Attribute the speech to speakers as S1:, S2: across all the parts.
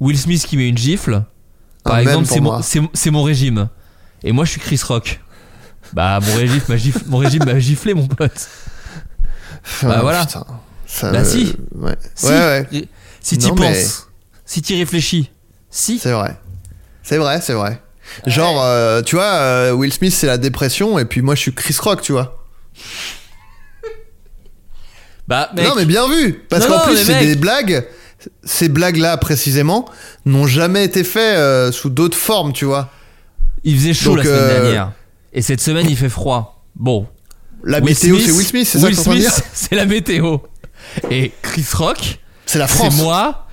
S1: Will Smith qui met une gifle, par
S2: Un
S1: exemple, c'est mon, c'est- régime. Et moi, je suis Chris Rock. Bah, mon régime m'a giflé, mon régime m'a giflé, mon pote. Bah,
S2: Ah,
S1: voilà.
S2: putain. Ça
S1: Bah,
S2: me-
S1: si.
S2: Ouais,
S1: Si,
S2: ouais,
S1: Si t'y
S2: mais-
S1: penses, si t'y réfléchis, si.
S2: C'est vrai. C'est vrai, c'est vrai. Genre, euh, tu vois, euh, Will Smith, c'est la dépression, et puis moi, je suis Chris Rock, tu vois.
S1: Bah, mec,
S2: Non, mais bien vu Parce qu'en plus, c'est des blagues. Ces blagues-là, précisément, n'ont jamais été faites euh, sous d'autres formes, tu vois.
S1: il faisait chaud
S2: Donc,
S1: la semaine
S2: euh,
S1: dernière. Et cette semaine, il fait froid. Bon.
S2: La
S1: Will
S2: météo, c'est Will Smith, c'est ça que
S1: Smith,
S2: dire
S1: c'est la météo. Et Chris Rock,
S2: C'est la
S1: c'est
S2: France.
S1: moi,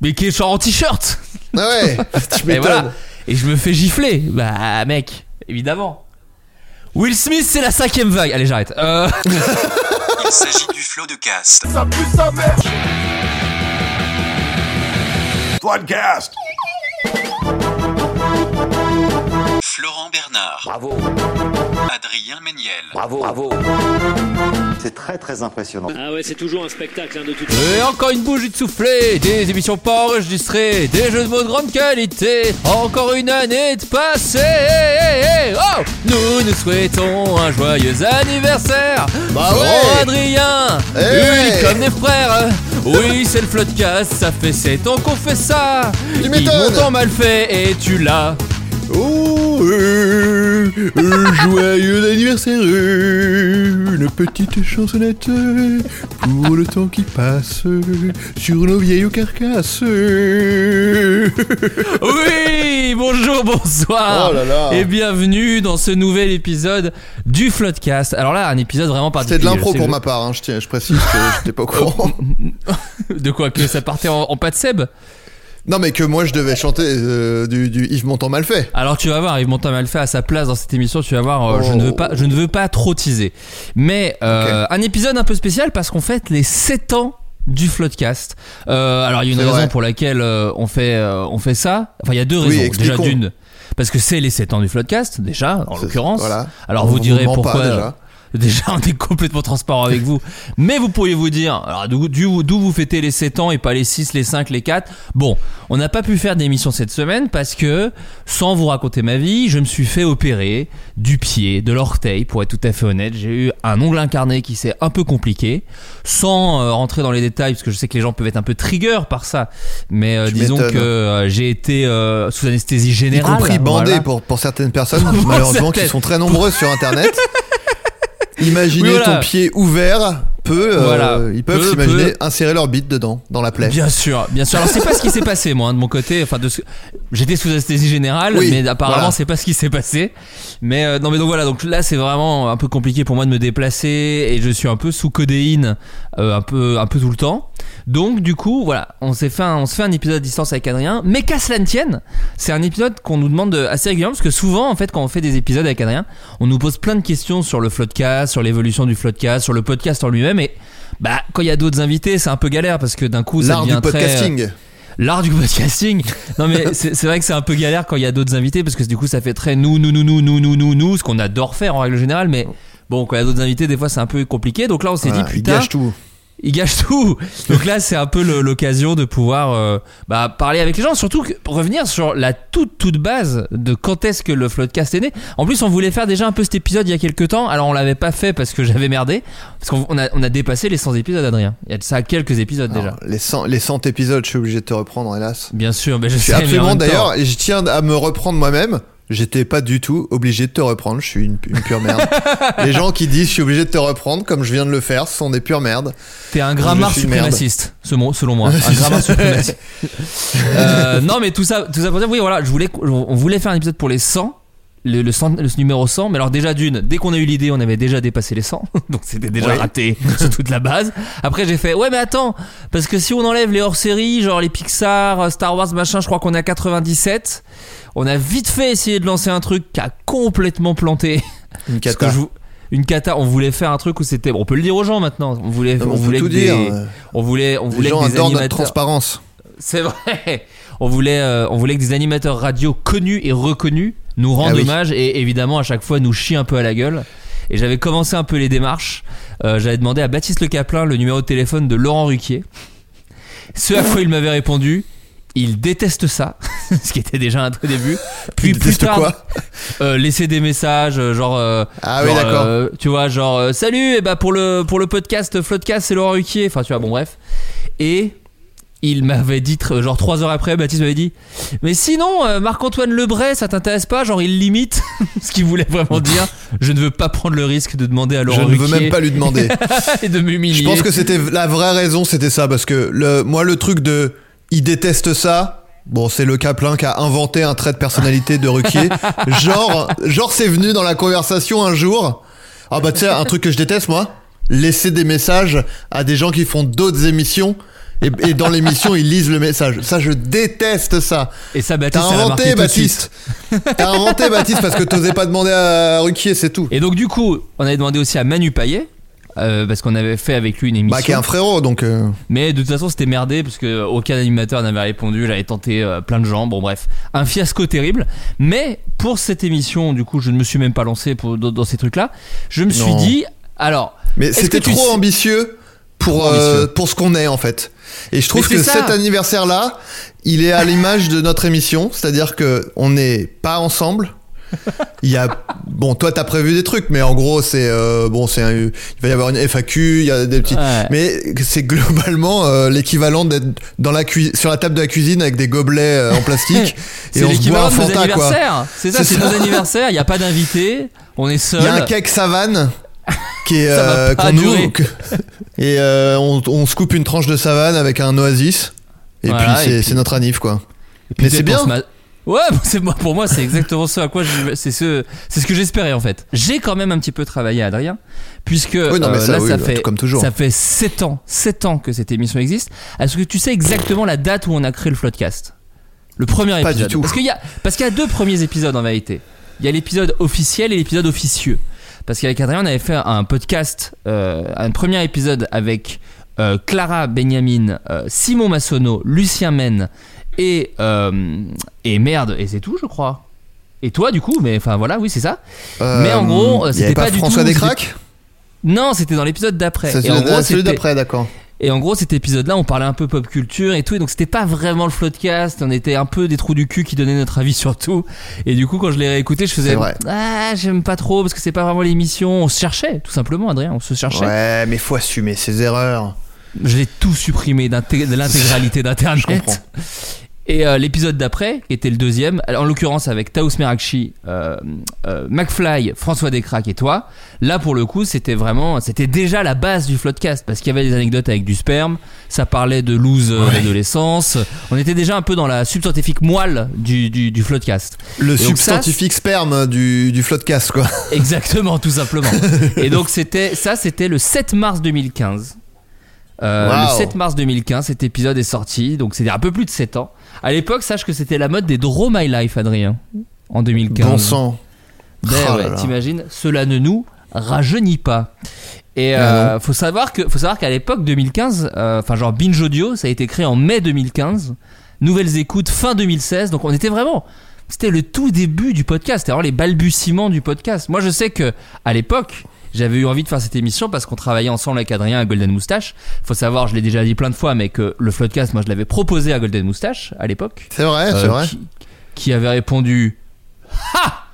S1: mais qui est genre en t-shirt.
S2: Ah ouais, tu
S1: Et voilà. Et je me fais gifler. Bah, mec, évidemment. Will Smith, c'est la cinquième vague. Allez, j'arrête. Euh,
S3: Il s'agit du flot de cast.
S4: Floodcast.
S3: Florent Bernard.
S5: Bravo,
S3: Adrien Méniel.
S5: bravo, bravo.
S6: C'est très très impressionnant.
S7: Ah ouais, c'est toujours un spectacle hein, de toute
S1: Et encore une bougie de soufflé, des émissions pas enregistrées, des jeux de mots de grande qualité, encore une année de passé. Oh nous nous souhaitons un joyeux anniversaire.
S2: Bah ouais.
S1: Adrien,
S2: Eh.
S1: unis comme des frères. Oui, c'est le Floodcast, ça fait 7 ans qu'on fait ça.
S2: Tu
S1: Ils m'ont mal fait et tu l'as.
S2: Oh, euh, euh, joyeux anniversaire, euh, une petite chansonnette pour le temps qui passe sur nos vieilles carcasses.
S1: Oui, bonjour, bonsoir.
S2: Oh là là.
S1: Et bienvenue dans ce nouvel épisode du Floodcast. Alors là, un épisode vraiment
S2: C'était
S1: particulier.
S2: de l'impro pour
S1: que-
S2: ma part, hein, je, tiens, je précise que j'étais pas au courant.
S1: De quoi Que ça partait en, en pas de Seb?
S2: Non, mais que moi je devais chanter euh, du, du Yves Montand mal fait.
S1: Alors tu vas voir, Yves Montand mal fait à sa place dans cette émission. Tu vas voir, euh, je
S2: Oh.
S1: ne veux pas, je ne veux pas trop teaser. Mais euh, un épisode un peu spécial parce qu'on fête les 7 ans du Floodcast. Alors il y a une raison
S2: vrai.
S1: pour laquelle on fait, on fait ça. Enfin il y a deux
S2: Oui,
S1: raisons. déjà d'une, parce que c'est les 7 ans du Floodcast déjà, en l'occurrence.
S2: voilà.
S1: Alors
S2: On
S1: vous direz
S2: pas,
S1: pourquoi.
S2: Déjà.
S1: On est complètement transparent avec vous. Mais vous pourriez vous dire, alors d'où vous fêtez les 7 ans et pas les 6, les 5, les 4 Bon, on n'a pas pu faire d'émission cette semaine parce que, sans vous raconter ma vie, je me suis fait opérer du pied, de l'orteil, pour être tout à fait honnête. J'ai eu un ongle incarné qui s'est un peu compliqué, sans euh, rentrer dans les détails, parce que je sais que les gens peuvent être un peu trigger par ça. Mais euh, disons que
S2: m'étonnes.
S1: euh, j'ai été euh, sous anesthésie
S2: Y
S1: générale.
S2: compris bandé
S1: voilà.
S2: pour, pour certaines personnes, malheureusement, qui
S1: certaines.
S2: sont très nombreuses sur internet. Imaginez
S1: Oui, voilà.
S2: ton pied ouvert, peut, euh,
S1: Voilà.
S2: ils peuvent s'imaginer insérer leur bite dedans, dans la plaie.
S1: Bien sûr, bien sûr. Alors c'est pas ce qui s'est passé moi hein, de mon côté. Enfin, de ce... j'étais sous anesthésie générale,
S2: Oui,
S1: mais apparemment
S2: voilà.
S1: c'est pas ce qui s'est passé. Mais euh, non, mais donc voilà. Donc là c'est vraiment un peu compliqué pour moi de me déplacer et je suis un peu sous codéine, euh, un peu, un peu tout le temps. Donc du coup voilà, on s'est fait, un, on se fait un épisode à distance avec Adrien. Mais qu'à cela ne tienne, c'est un épisode qu'on nous demande de- assez régulièrement parce que souvent en fait quand on fait des épisodes avec Adrien, on nous pose plein de questions sur le floodcast, sur l'évolution du floodcast, sur le podcast en lui-même et bah quand il y a d'autres invités c'est un peu galère parce que d'un coup ça
S2: L'art
S1: devient
S2: du
S1: très
S2: podcasting.
S1: l'art du podcasting non mais c'est c'est vrai que c'est un peu galère quand il y a d'autres invités parce que du coup ça fait très nous nous nous nous nous nous nous nous ce qu'on adore faire en règle générale mais bon quand il y a d'autres invités des fois c'est un peu compliqué donc là on s'est
S2: Voilà,
S1: dit putain
S2: gâche tout.
S1: Il gâche tout. Donc là, c'est un peu l'occasion de pouvoir euh, bah, parler avec les gens. Surtout que, pour revenir sur la toute toute base de quand est-ce que le Floodcast est né. En plus, on voulait faire déjà un peu cet épisode il y a quelques temps. Alors on l'avait pas fait parce que j'avais merdé. Parce qu'on on a, on a dépassé les 100 épisodes, Adrien. Il y a de ça quelques épisodes déjà.
S2: Les, 100, les 100 épisodes, je suis obligé de te reprendre, hélas.
S1: Bien sûr, mais je
S2: Je suis
S1: sais.
S2: absolument d'ailleurs, je tiens à me reprendre moi-même. J'étais pas du tout obligé de te reprendre, je suis une, une pure merde. Les gens qui disent je suis obligé de te reprendre, comme je viens de le faire, ce sont des pures merdes.
S1: T'es un grammar suprémaciste, selon moi. Un grammar suprémaciste. Euh, non, mais tout ça, tout ça pour dire, oui, voilà, je voulais, on voulait faire un épisode pour les 100. Le, le cent- le numéro 100. Mais alors déjà d'une, dès qu'on a eu l'idée, on avait déjà dépassé les 100. Donc c'était déjà
S2: Ouais.
S1: raté sur toute la base. Après j'ai fait, ouais mais attends, parce que si on enlève les hors-séries, genre les Pixar, euh, Star Wars, machin, je crois qu'on est à 97. On a vite fait essayer de lancer un truc qui a complètement planté.
S2: Une
S1: Parce
S2: cata.
S1: que je vous- une cata, on voulait faire un truc où c'était, bon, on peut le dire aux gens maintenant. On voulait,
S2: Non,
S1: on voulait
S2: tout
S1: des-
S2: dire. euh,
S1: on voulait, on
S2: Les
S1: voulait
S2: gens
S1: que des
S2: adorent notre transparence.
S1: C'est vrai. On voulait, euh, on voulait que des animateurs radio connus et reconnus nous rendent
S2: Ah oui.
S1: hommage et évidemment à chaque fois nous chient un peu à la gueule. Et j'avais commencé un peu les démarches. Euh, j'avais demandé à Baptiste Le Caplin le numéro de téléphone de Laurent Ruquier. Ce à quoi il m'avait répondu. Il déteste ça, ce qui était déjà un très début. Puis
S2: Il
S1: plus tard,
S2: quoi?
S1: euh, laisser des messages, euh, genre, euh,
S2: Ah oui, d'accord.
S1: euh, tu vois, genre, salut, et bah pour le pour le podcast Floodcast, c'est Laurent Ruquier. Enfin, tu vois, bon bref. Et il m'avait dit, genre trois heures après, Baptiste m'avait dit, mais sinon, euh, Marc-Antoine Lebray, ça t'intéresse pas? Genre, il limite, ce qu'il voulait vraiment dire. Je ne veux pas prendre le risque de demander à
S2: Je
S1: Laurent
S2: ne veux même pas lui demander.
S1: et de m'humilier.
S2: Je pense que c'était la vraie raison, c'était ça, parce que le, moi, le truc de il déteste ça. Bon, c'est le Caplin qui a inventé un trait de personnalité de Ruquier. genre, genre, c'est venu dans la conversation un jour. Ah bah tu sais, un truc que je déteste moi, laisser des messages à des gens qui font d'autres émissions. Et, et dans l'émission, ils lisent le message. Ça, je déteste ça.
S1: Et ça,
S2: T'as
S1: Baptiste, marqué
S2: inventé. Baptiste. T'as inventé, Baptiste, parce que t'osais pas demander à Ruquier, c'est tout.
S1: Et donc, du coup, on avait demandé aussi à Manu Payet. euh, parce qu'on avait fait avec lui une émission.
S2: Bah, qui est un frérot, donc. euh,
S1: Mais de toute façon, c'était merdé parce que aucun animateur n'avait répondu. J'avais tenté euh, plein de gens. Bon, bref, un fiasco terrible. Mais pour cette émission, du coup, je ne me suis même pas lancé pour, dans, dans ces trucs-là. Je me suis
S2: Non.
S1: dit, alors.
S2: Mais c'était trop
S1: sais-
S2: ambitieux pour, euh, pour ce qu'on est en fait. Et je trouve que
S1: ça.
S2: cet anniversaire-là, il est à l'image de notre émission, c'est-à-dire que on n'est pas ensemble. Il y a bon, toi t'as prévu des trucs, mais en gros c'est euh, bon, c'est un- il va y avoir une FAQ, il y a des petits,
S1: Ouais.
S2: mais c'est globalement euh, l'équivalent d'être dans la sur la table de la cuisine avec des gobelets euh, en plastique
S1: C'est
S2: et on se boit
S1: l'équivalent
S2: un
S1: de nos
S2: Fanta quoi.
S1: anniversaires. C'est ça,
S2: C'est
S1: nos anniversaires. Il n'y a pas d'invité. On est seul.
S2: Il y a un cake savane qui est euh,
S1: pas
S2: qu'on ouvre
S1: durer.
S2: que- et euh, on, on se coupe une tranche de savane avec un oasis et
S1: Voilà,
S2: puis c'est notre anif quoi. Mais c'est bien.
S1: ma- Ouais, c'est moi pour moi c'est exactement ce à quoi je- c'est ce c'est ce que j'espérais en fait. J'ai quand même un petit peu travaillé Adrien puisque
S2: Oui, non, mais
S1: euh,
S2: ça,
S1: là
S2: oui,
S1: ça
S2: bah,
S1: fait
S2: comme toujours.
S1: ça fait 7 ans, 7 ans que cette émission existe. Est-ce que tu sais exactement la date où on a créé le Floodcast? Le premier
S2: Pas du
S1: épisode.
S2: tout.
S1: Parce qu'il y a parce qu'il y a deux premiers épisodes en vérité. Il y a l'épisode officiel et l'épisode officieux. Parce qu'avec Adrien, on avait fait un podcast, euh, un premier épisode avec euh, Clara Benjamin, euh, Simon Massonneau, Lucien Men et, euh, et merde, et c'est tout, je crois. Et toi, du coup, mais enfin voilà, oui, c'est ça. Mais en gros, c'était pas du
S2: François
S1: tout-
S2: Descraques
S1: Non, c'était dans l'épisode d'après.
S2: C'est celui d'après, d'accord.
S1: Et en gros, cet épisode-là, on parlait un peu pop culture et tout, et donc c'était pas vraiment le floodcast. On était un peu des trous du cul qui donnaient notre avis sur tout. Et du coup, quand je l'ai réécouté, je faisais
S2: vrai.
S1: ah, j'aime pas trop parce que c'est pas vraiment l'émission. On se cherchait, tout simplement, Adrien, on se cherchait.
S2: Ouais, mais faut assumer ses erreurs.
S1: Je l'ai tout supprimé de l'intégralité d'internet. Et euh, l'épisode d'après, qui était le deuxième, en l'occurrence avec Taous Merakchi, euh, euh, McFly, François Descraques et toi, là pour le coup c'était vraiment, c'était déjà la base du Floodcast parce qu'il y avait des anecdotes avec du sperme, ça parlait de loose euh,
S2: Ouais.
S1: d'adolescence, on était déjà un peu dans la subscientifique moelle du, du, du Floodcast.
S2: Le
S1: Et donc ça,
S2: substantifique sperme du, du floodcast, quoi.
S1: Exactement, tout simplement. Et donc c'était ça, c'était le 7 mars 2015. Euh,
S2: Wow.
S1: Le 7 mars 2015, cet épisode est sorti, donc c'est un peu plus de 7 ans. À l'époque, sache que c'était la mode des Draw My Life, Adrien, en 2015.
S2: Bon sang.
S1: Ben
S2: Oh
S1: ouais,
S2: là.
S1: t'imagines, cela ne nous rajeunit pas. Et
S2: Ah
S1: euh, faut savoir que, faut savoir qu'à l'époque 2015, euh, enfin genre Binge Audio, ça a été créé en mai 2015, nouvelles écoutes fin 2016, donc on était vraiment, c'était le tout début du podcast, c'était vraiment les balbutiements du podcast. Moi je sais que à l'époque, j'avais eu envie de faire cette émission parce qu'on travaillait ensemble avec Adrien à Golden Moustache. Faut savoir, je l'ai déjà dit plein de fois, mais que le Floodcast, moi je l'avais proposé à Golden Moustache à l'époque.
S2: C'est vrai, c'est
S1: Euh,
S2: vrai.
S1: Qui, qui avait répondu Ha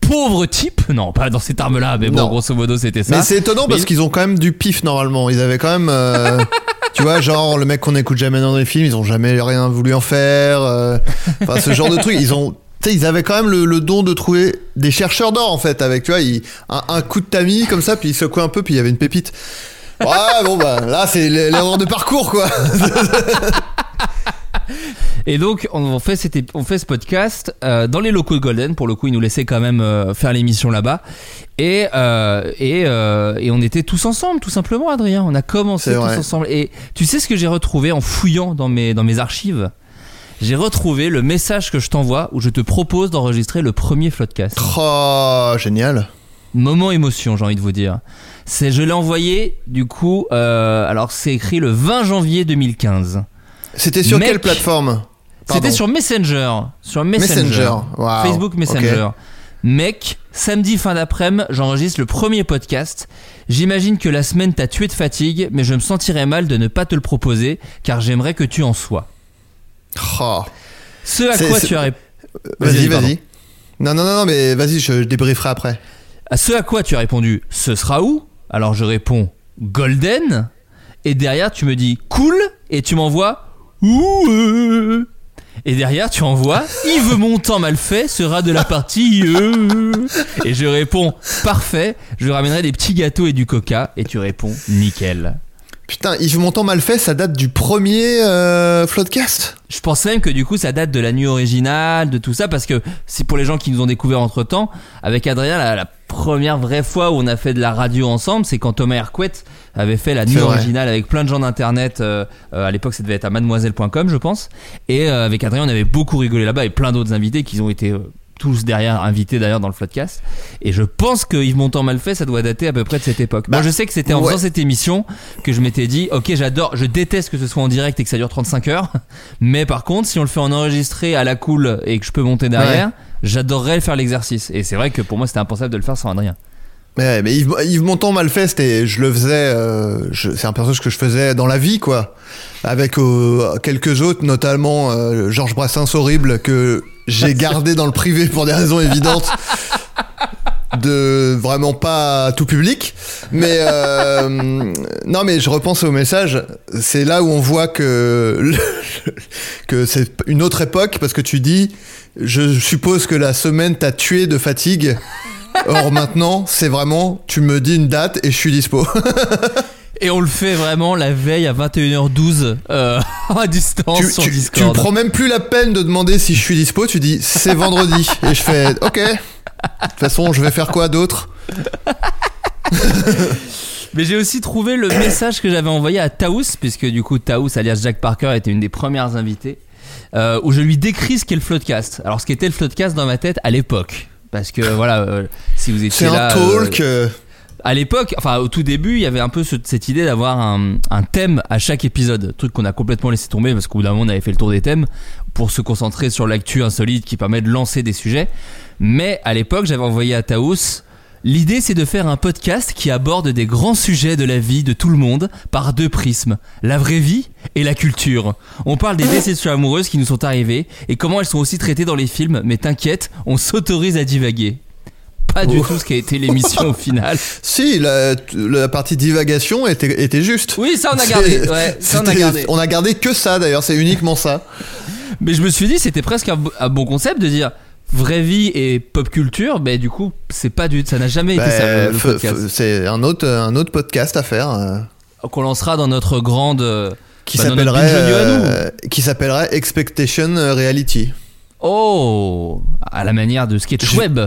S1: Pauvre type Non, pas dans ces termes-là, mais bon,
S2: Non.
S1: grosso modo, c'était ça.
S2: Mais c'est étonnant parce qu'ils ont quand même du pif normalement. Ils avaient quand même. euh, tu vois, genre le mec qu'on n'écoute jamais dans les films, ils ont jamais rien voulu en faire. euh, Enfin, ce genre de truc. Ils ont. Tu sais, ils avaient quand même le, le don de trouver des chercheurs d'or en fait. Avec, tu vois, ils- un, un coup de tamis comme ça, puis ils secouaient un peu, puis il y avait une pépite. Ouais, bon, bah là, c'est l'erreur de parcours quoi.
S1: Et donc, on fait, cet- on fait ce podcast euh, dans les locaux de Golden. Pour le coup, ils nous laissaient quand même euh, faire l'émission là-bas. Et, euh, et, et on était tous ensemble, tout simplement, Adrien. On a commencé tous ensemble. Et tu sais ce que j'ai retrouvé en fouillant dans mes, dans mes archives? J'ai retrouvé le message que je t'envoie où je te propose d'enregistrer le premier Floodcast.
S2: Oh, génial.
S1: Moment émotion, j'ai envie de vous dire. C'est, je l'ai envoyé, du coup, euh, alors c'est écrit le 20 janvier 2015.
S2: C'était sur
S1: Mec.
S2: quelle plateforme?
S1: C'était sur Messenger. Sur Messenger. Facebook Messenger. Mec, samedi fin d'après-midi, j'enregistre le premier podcast. J'imagine que la semaine t'a tué de fatigue, mais je me sentirais mal de ne pas te le proposer, car j'aimerais que tu en sois.
S2: Oh.
S1: Ce à quoi tu as rép-
S2: Vas-y,
S1: pardon.
S2: vas-y. Non, non, non, mais vas-y, je, je débrieferai après.
S1: À ce à quoi tu as répondu Ce sera où? Alors je réponds Golden. Et derrière tu me dis cool et tu m'envoies Ouh euh. Et derrière tu envoies Yves Montand mal fait sera de la partie euh. Et je réponds parfait. Je ramènerai des petits gâteaux et du coca. Et tu réponds nickel.
S2: Putain, Yves Montand mal fait, ça date du premier euh, Floodcast?
S1: Je pense même que du coup ça date de la nuit originale, de tout ça, parce que c'est pour les gens qui nous ont découvert entre temps. Avec Adrien, la, la première vraie fois où on a fait de la radio ensemble, c'est quand Thomas Hercouet avait fait la nuit originale avec plein de gens d'internet. euh, euh, à l'époque, ça devait être à mademoiselle.com, je pense. Et euh, avec Adrien, on avait beaucoup rigolé là-bas et plein d'autres invités qui ont été euh, tous derrière, invités d'ailleurs dans le podcast. Et je pense que Yves Montand mal fait, ça doit dater à peu près de cette époque. Moi,
S2: Bah,
S1: je sais que c'était en
S2: ouais.
S1: faisant cette émission que je m'étais dit, ok, j'adore, je déteste que ce soit en direct et que ça dure 35 heures. Mais par contre, si on le fait en enregistré à la cool et que je peux monter derrière, j'adorerais faire l'exercice. Et c'est vrai que pour moi, c'était impensable de le faire sans Adrien.
S2: Ouais, mais Yves, Yves Montand mal fait, c'était, je le faisais, euh, c'est un personnage que je faisais dans la vie, quoi. Avec euh, quelques autres, notamment euh, Georges Brassens horrible, que j'ai gardé dans le privé pour des raisons évidentes. de vraiment pas tout public. Mais euh, non mais je repense au message. C'est là où on voit que que c'est une autre époque parce que tu dis je suppose que la semaine t'a tué de fatigue. Or maintenant c'est vraiment tu me dis une date et je suis dispo
S1: Et on le fait vraiment la veille à 21h12 euh, à distance
S2: tu,
S1: sur
S2: tu, tu
S1: Discord.
S2: me prends même plus la peine de demander si je suis dispo tu dis c'est vendredi et je fais ok de toute façon je vais faire quoi d'autre?
S1: Mais j'ai aussi trouvé le message que j'avais envoyé à Taous, puisque du coup Taous, alias Jack Parker, était une des premières invitées, euh, où je lui décris ce qu'est le Floodcast. Alors ce qu'était le Floodcast dans ma tête à l'époque. Parce que voilà, euh, si vous étiez
S2: c'est
S1: là,
S2: un
S1: euh,
S2: talk euh,
S1: à l'époque, enfin au tout début, il y avait un peu ce- cette idée d'avoir un, thème à chaque épisode, truc qu'on a complètement laissé tomber parce qu'au bout d'un moment on avait fait le tour des thèmes pour se concentrer sur l'actu insolite qui permet de lancer des sujets. Mais à l'époque, j'avais envoyé à Taous. L'idée, c'est de faire un podcast qui aborde des grands sujets de la vie de tout le monde par deux prismes, la vraie vie et la culture. On parle des déceptions amoureuses qui nous sont arrivées et comment elles sont aussi traitées dans les films, mais t'inquiète, on s'autorise à divaguer. Pas du
S2: Oh.
S1: tout ce qui a été l'émission au final.
S2: Si, la, la partie divagation était, était juste.
S1: Oui, ça on a gardé. Ouais, ça on a gardé.
S2: on a gardé que ça d'ailleurs, c'est uniquement ça.
S1: Mais je me suis dit, c'était presque un, bo- un bon concept de dire vraie vie et pop culture. Mais du coup, c'est pas du, ça n'a jamais été
S2: Bah,
S1: ça
S2: c'est un autre, un autre podcast à faire euh,
S1: Qu'on lancera dans notre grande.
S2: qui
S1: bah,
S2: s'appellerait euh, qui s'appellerait Expectation Reality.
S1: Oh, à la manière de sketch
S2: Je-
S1: web.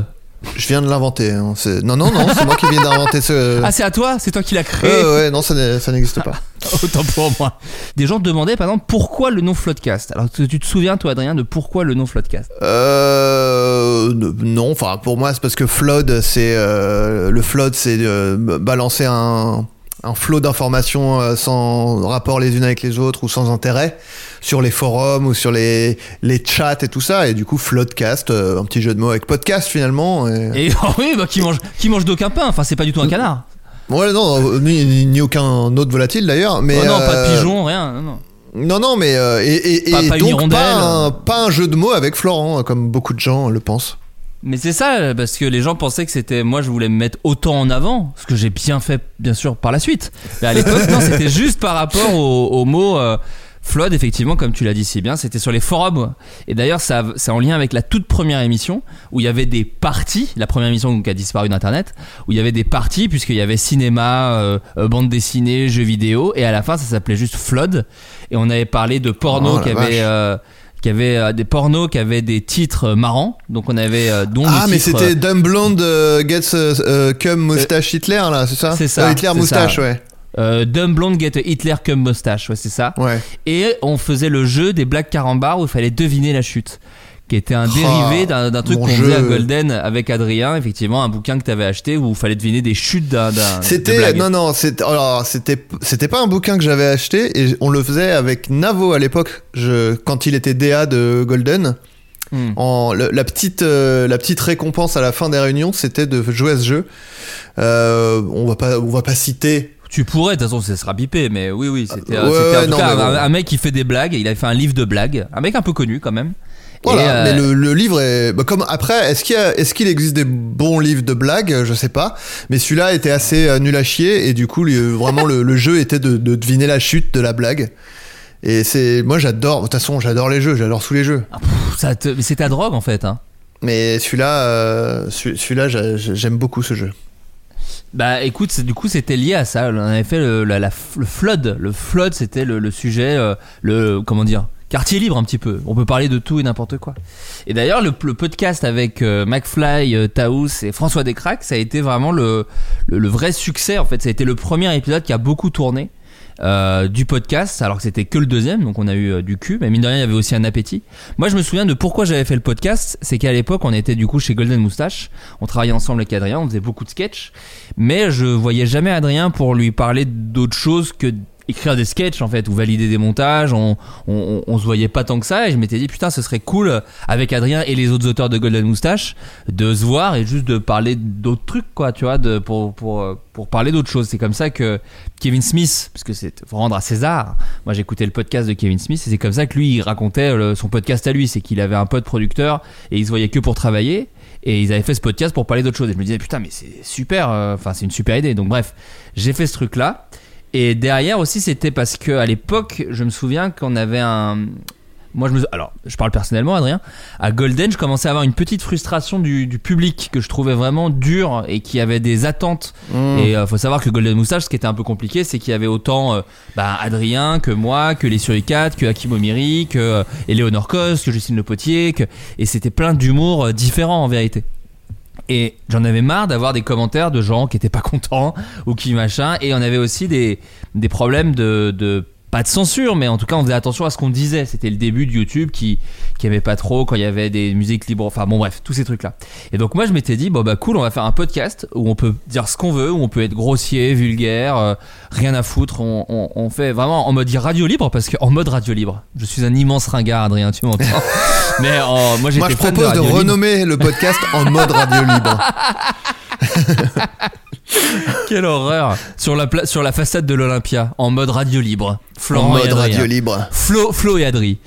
S2: Je viens de l'inventer. hein, Non, non, non, c'est moi qui viens d'inventer ce.
S1: Ah, c'est à toi, c'est toi qui l'as créé.
S2: Ouais, ouais, non, ça n'existe pas.
S1: Autant pour moi. Des gens te demandaient par exemple pourquoi le nom Floodcast? Alors tu te souviens toi Adrien de pourquoi le nom Floodcast?
S2: Euh, non, enfin pour moi c'est parce que flood, c'est euh, le flood, c'est euh, balancer un un flot d'informations euh, sans rapport les unes avec les autres ou sans intérêt sur les forums ou sur les les chats et tout ça et du coup floodcast, euh, un petit jeu de mots avec podcast finalement. Et...
S1: Et oh oui, bah, qui mange qui mange d'aucun pain. Enfin, c'est pas du tout un canard.
S2: Ouais non, ni, ni- aucun autre volatile d'ailleurs, mais
S1: oh non, pas de
S2: euh,
S1: pigeon, rien. Non, non.
S2: Non, non, mais euh, et, et,
S1: Pas-
S2: et
S1: pas
S2: donc pas un, pas un jeu de mots avec Florent, comme beaucoup de gens le pensent.
S1: Mais c'est ça, parce que les gens pensaient que c'était. Moi, je voulais me mettre autant en avant, ce que j'ai bien fait, bien sûr, par la suite. Mais à l'époque, non, c'était juste par rapport au, au mot euh, flood, effectivement, comme tu l'as dit si bien, c'était sur les forums. Et d'ailleurs, ça, c'est en lien avec la toute première émission, où il y avait des parties, la première émission qui a disparu d'Internet, où il y avait des parties, puisqu'il y avait cinéma, euh, euh, bande dessinée, jeux vidéo, et à la fin, ça s'appelait juste flood. Et on avait parlé de porno
S2: Oh,
S1: qui avait. euh, qui avait euh, des pornos qui avaient des titres marrants. Donc on avait dont
S2: Ah, mais
S1: titre,
S2: c'était Dumb Blonde Gets Cum Moustache Hitler, là, c'est ça
S1: c'est ça,
S2: Hitler
S1: c'est
S2: Moustache,
S1: ça.
S2: ouais.
S1: Euh, Dumb Blonde Get a Hitler Cum Mustache, ouais c'est ça.
S2: Ouais.
S1: Et on faisait le jeu des blagues carambars où il fallait deviner la chute. Qui était un
S2: Oh,
S1: dérivé d'un d'un truc qu'on faisait à. Golden avec Adrien, effectivement, un bouquin que t'avais acheté où il fallait deviner des chutes d'un. d'un- de
S2: C'était
S1: blagues.
S2: non non c'était alors c'était c'était pas un bouquin que j'avais acheté et on le faisait avec Navo à l'époque je quand il était DA de Golden
S1: Hmm.
S2: en le- la petite euh, la petite récompense à la fin des réunions c'était de jouer à ce jeu Euh, on va pas on va pas citer
S1: Tu pourrais, de toute façon, ça sera bipé, mais oui, oui, c'était
S2: Ouais,
S1: c'était
S2: ouais,
S1: en tout
S2: non,
S1: cas
S2: mais
S1: un, mec qui fait des blagues. Il avait fait un livre de blagues, un mec un peu connu quand même.
S2: voilà
S1: euh,
S2: mais le, le livre est bah, comme après est-ce qu'il est-ce existe des bons livres de blagues? Je sais pas mais celui-là était assez euh, nul à chier et du coup lui, vraiment le, le jeu était de, de deviner la chute de la blague et c'est moi j'adore de toute façon j'adore les jeux j'adore tous les jeux
S1: pff, ça te- mais c'est ta drogue en fait. Hein.
S2: Mais celui-là, euh, celui- celui-là, j'a- j'aime beaucoup ce jeu.
S1: Bah écoute, du coup c'était lié à ça. Avait fait le, le flood. Le flood c'était le, sujet, euh, le comment dire, quartier libre un petit peu. On peut parler de tout et n'importe quoi. Et d'ailleurs le, podcast avec euh, McFly, euh, Taous et François Descraques, ça a été vraiment le vrai succès en fait. Ça a été le premier épisode qui a beaucoup tourné. Euh, du podcast alors que c'était que le deuxième donc on a eu euh, du cul mais mine de rien il y avait aussi un appétit. Moi je me souviens de pourquoi j'avais fait le podcast c'est qu'à l'époque on était du coup chez Golden Moustache on travaillait ensemble avec Adrien on faisait beaucoup de sketchs mais je voyais jamais Adrien pour lui parler d'autre chose que écrire des sketchs en fait ou valider des montages. On, on, se voyait pas tant que ça et je m'étais dit putain ce serait cool avec Adrien et les autres auteurs de Golden Moustache de se voir et juste de parler d'autres trucs quoi tu vois de, pour, pour, euh, pour parler d'autres choses. C'est comme ça que Kevin Smith parce que c'est rendre à César. Moi j'écoutais le podcast de Kevin Smith et c'est comme ça que lui il racontait le- son podcast à lui. C'est qu'il avait un pote producteur et il se voyait que pour travailler et ils avaient fait ce podcast pour parler d'autres choses. Et je me disais putain mais c'est super euh, enfin c'est une super idée. Donc bref j'ai fait ce truc là et derrière aussi, c'était parce que à l'époque, je me souviens qu'on avait un. Moi, je me. Alors, je parle personnellement, Adrien. À Golden, je commençais à avoir une petite frustration du, du public que je trouvais vraiment dur et qui avait des attentes.
S2: Mmh.
S1: Et euh, faut savoir que Golden Moustache, ce qui était un peu compliqué, c'est qu'il y avait autant euh, bah, Adrien que moi, que les Suricates, que Hakim Omiri, que euh, Éléonore Cos, que Justine Le Potier, que... et c'était plein d'humour euh, différents en vérité. Et j'en avais marre d'avoir des commentaires de gens qui étaient pas contents ou qui machin. Et on avait aussi des, problèmes de pas de censure, mais en tout cas on faisait attention à ce qu'on disait. C'était le début de YouTube qui qui aimait pas trop quand il y avait des musiques libres. Enfin bon bref, tous ces trucs là. Et donc moi je m'étais dit bon bah cool, on va faire un podcast où on peut dire ce qu'on veut, où on peut être grossier, vulgaire, euh, rien à foutre. On, on, on fait vraiment en mode radio libre parce que en mode radio libre. Je suis un immense ringard, Adrien, tu m'entends. mais euh, moi j'étais
S2: Moi, je propose de,
S1: Libre.
S2: renommer le podcast en mode radio libre.
S1: Quelle horreur sur la, pla- sur la façade de l'Olympia en mode radio libre.
S2: En
S1: Florent et
S2: mode radio libre.
S1: Flo, Flo et Adri.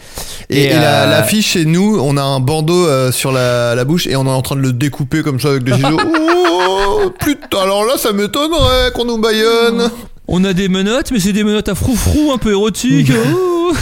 S2: Et, et la-
S1: euh,
S2: l'affiche chez nous, on a un bandeau euh, sur la, la bouche et on est en train de le découper comme ça avec des ciseaux. oh, putain, alors là, ça m'étonnerait qu'on nous baillonne.
S1: On a des menottes, mais c'est des menottes à froufrou un peu érotiques. Oh.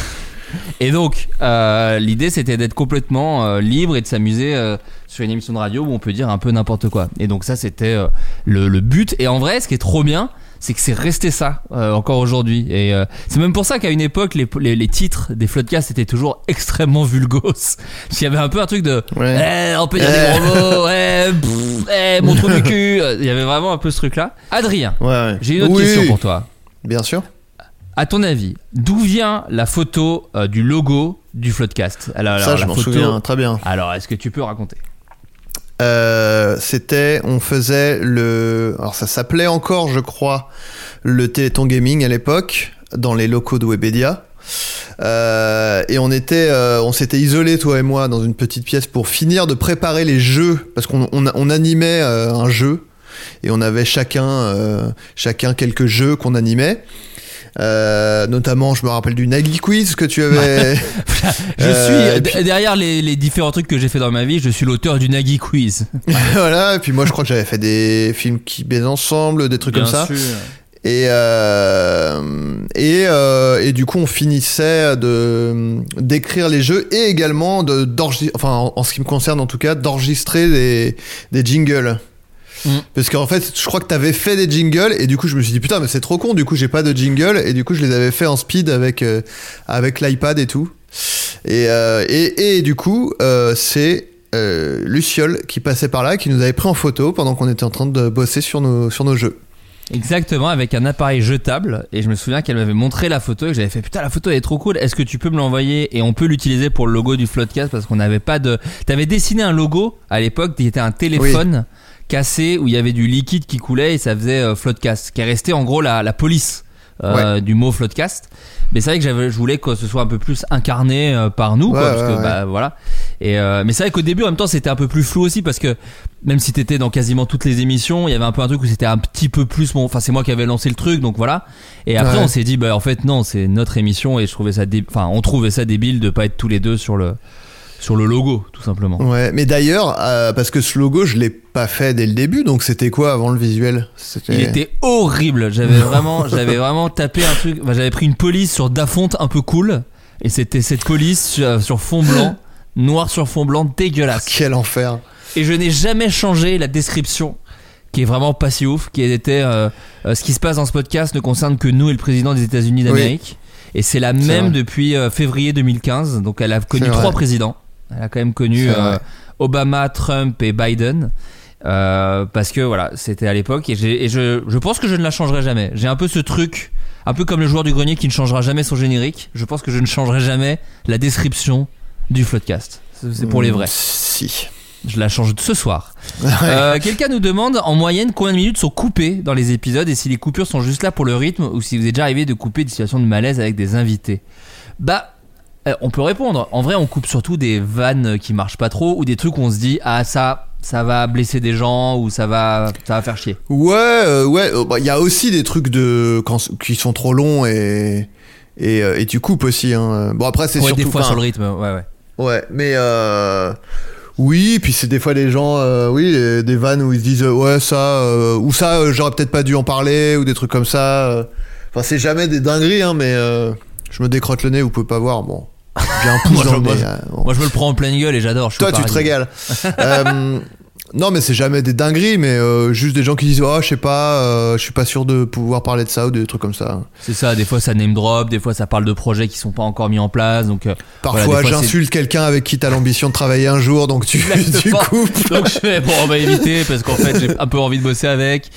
S1: Et donc, euh, l'idée c'était d'être complètement euh, libre et de s'amuser euh, sur une émission de radio où on peut dire un peu n'importe quoi. Et donc, ça c'était le, le but. Et en vrai, ce qui est trop bien, c'est que c'est resté ça euh, encore aujourd'hui. Et euh, c'est même pour ça qu'à une époque, les, les, les titres des floodcasts étaient toujours extrêmement vulgos. Parce qu'il y avait un peu un truc de
S2: Ouais.
S1: Eh, on peut dire
S2: Eh.
S1: des gros mots, ouais, pff, eh, mon trou du cul. Il y avait vraiment un peu ce truc là. Adrien,
S2: Ouais, ouais.
S1: j'ai une autre
S2: Oui,
S1: question pour toi.
S2: Bien sûr.
S1: À ton avis, d'où vient la photo euh, du logo du Floodcast? Alors, alors,
S2: ça, je m'en
S1: photo-
S2: souviens très bien.
S1: Alors, est-ce que tu peux raconter?
S2: Euh, c'était, on faisait le, alors ça s'appelait encore, je crois, le Téléthon Gaming à l'époque, dans les locaux de Webedia. Euh, et on était, euh, on s'était isolés toi et moi dans une petite pièce pour finir de préparer les jeux parce qu'on on, on animait un jeu et on avait chacun, chacun quelques jeux qu'on animait. Euh, notamment, je me rappelle du Nagui Quiz que tu avais.
S1: Je
S2: Euh,
S1: suis
S2: puis-
S1: derrière les, les différents trucs que j'ai fait dans ma vie, je suis l'auteur du Nagui Quiz.
S2: voilà. Et puis moi, je crois que j'avais fait des films qui baisent ensemble, des trucs comme ça. Et, euh, et, euh, et du coup, on finissait de d'écrire les jeux et également de d'enregistrer, enfin en, en ce qui me concerne en tout cas, d'enregistrer des, des jingles.
S1: Mm.
S2: Parce qu'en fait, je crois que t'avais fait des jingles et du coup, je me suis dit putain, mais c'est trop con. Du coup, j'ai pas de jingle et du coup, je les avais fait en speed avec euh, avec l'iPad et tout. Et, euh, et, et du coup, euh, c'est Luciole qui passait par là, qui nous avait pris en photo pendant qu'on était en train de bosser sur nos, sur nos jeux.
S1: Exactement, avec un appareil jetable. Et je me souviens qu'elle m'avait montré la photo et que j'avais fait putain, la photo elle est trop cool. Est-ce que tu peux me l'envoyer? Et on peut l'utiliser pour le logo du Floodcast parce qu'on n'avait pas de. T'avais dessiné un logo à l'époque qui était un téléphone cassé où il y avait du liquide qui coulait et ça faisait euh, Floodcast, qui est resté en gros la, la police euh, du mot Floodcast. Mais c'est vrai que j'avais, je voulais que ce soit un peu plus incarné euh, par nous, quoi, parce que bah voilà. Et euh, mais c'est vrai qu'au début, en même temps, c'était un peu plus flou aussi parce que même si t'étais dans quasiment toutes les émissions, il y avait un peu un truc où c'était un petit peu plus mon. Enfin, c'est moi qui avais lancé le truc, donc voilà. Et après,
S2: Ouais.
S1: on s'est dit, bah en fait non, c'est notre émission et je trouvais ça, dé- enfin, on trouvait ça débile de pas être tous les deux sur le sur le logo, tout simplement.
S2: Ouais, mais d'ailleurs, euh, parce que ce logo, je l'ai pas fait dès le début, donc c'était quoi avant le visuel? C'était.
S1: Il était horrible. J'avais vraiment, j'avais vraiment tapé un truc. enfin, j'avais pris une police sur Dafonte un peu cool, et c'était cette police sur, sur fond blanc, noir sur fond blanc, dégueulasse.
S2: Quel enfer.
S1: Et je n'ai jamais changé la description, qui est vraiment pas si ouf, qui était euh, euh, ce qui se passe dans ce podcast ne concerne que nous et le président des États-Unis d'Amérique. Et c'est la même
S2: vrai.
S1: depuis euh, février 2015. Donc elle a connu trois
S2: vrai.
S1: présidents. Elle a quand même connu euh. Obama, Trump et Biden. Euh, parce que voilà, c'était à l'époque et, je, je pense que je ne la changerai jamais. J'ai un peu ce truc, un peu comme le joueur du grenier qui ne changera jamais son générique. Je pense que je ne changerai jamais la description du Floodcast. C'est pour les vrais.
S2: Si.
S1: Je la change ce soir. Euh, Quelqu'un nous demande en moyenne combien de minutes sont coupées dans les épisodes et si les coupures sont juste là pour le rythme ou si vous êtes déjà arrivé de couper des situations de malaise avec des invités? Bah, euh, on peut répondre. En vrai, on coupe surtout des vannes qui marchent pas trop ou des trucs où on se dit ah ça, ça va blesser des gens ou ça va, ça va faire chier.
S2: Ouais, euh, ouais. euh, bah, Il y a aussi des trucs de quand, qui sont trop longs et et, et tu coupes aussi. Hein. Bon après c'est
S1: Ouais,
S2: surtout.
S1: des fois sur le rythme. Ouais, ouais.
S2: Ouais, mais euh, oui, puis c'est des fois des gens, euh, oui, des vannes où ils se disent euh, ouais ça euh, ou ça j'aurais peut-être pas dû en parler ou des trucs comme ça. Enfin c'est jamais des dingueries, hein, mais je me décrotte le nez, vous pouvez pas voir. Bon, j'ai un pouce
S1: Moi,
S2: dans
S1: je-
S2: le
S1: moi,
S2: nez.
S1: je-
S2: euh, bon.
S1: Moi, je me le prends en pleine gueule et j'adore.
S2: Toi, tu te régales. Euh, non, mais c'est jamais des dingueries, mais euh, juste des gens qui disent Oh, je sais pas, euh, je suis pas sûr de pouvoir parler de ça ou des trucs comme ça.
S1: C'est ça. Des fois, ça name drop. Des fois, ça parle de projets qui sont pas encore mis en place. Donc, euh,
S2: Parfois,
S1: voilà,
S2: j'insulte quelqu'un avec qui t'as l'ambition de travailler un jour, donc tu, tu coupes.
S1: Donc je fais bon on va éviter parce qu'en fait j'ai un peu envie de bosser avec.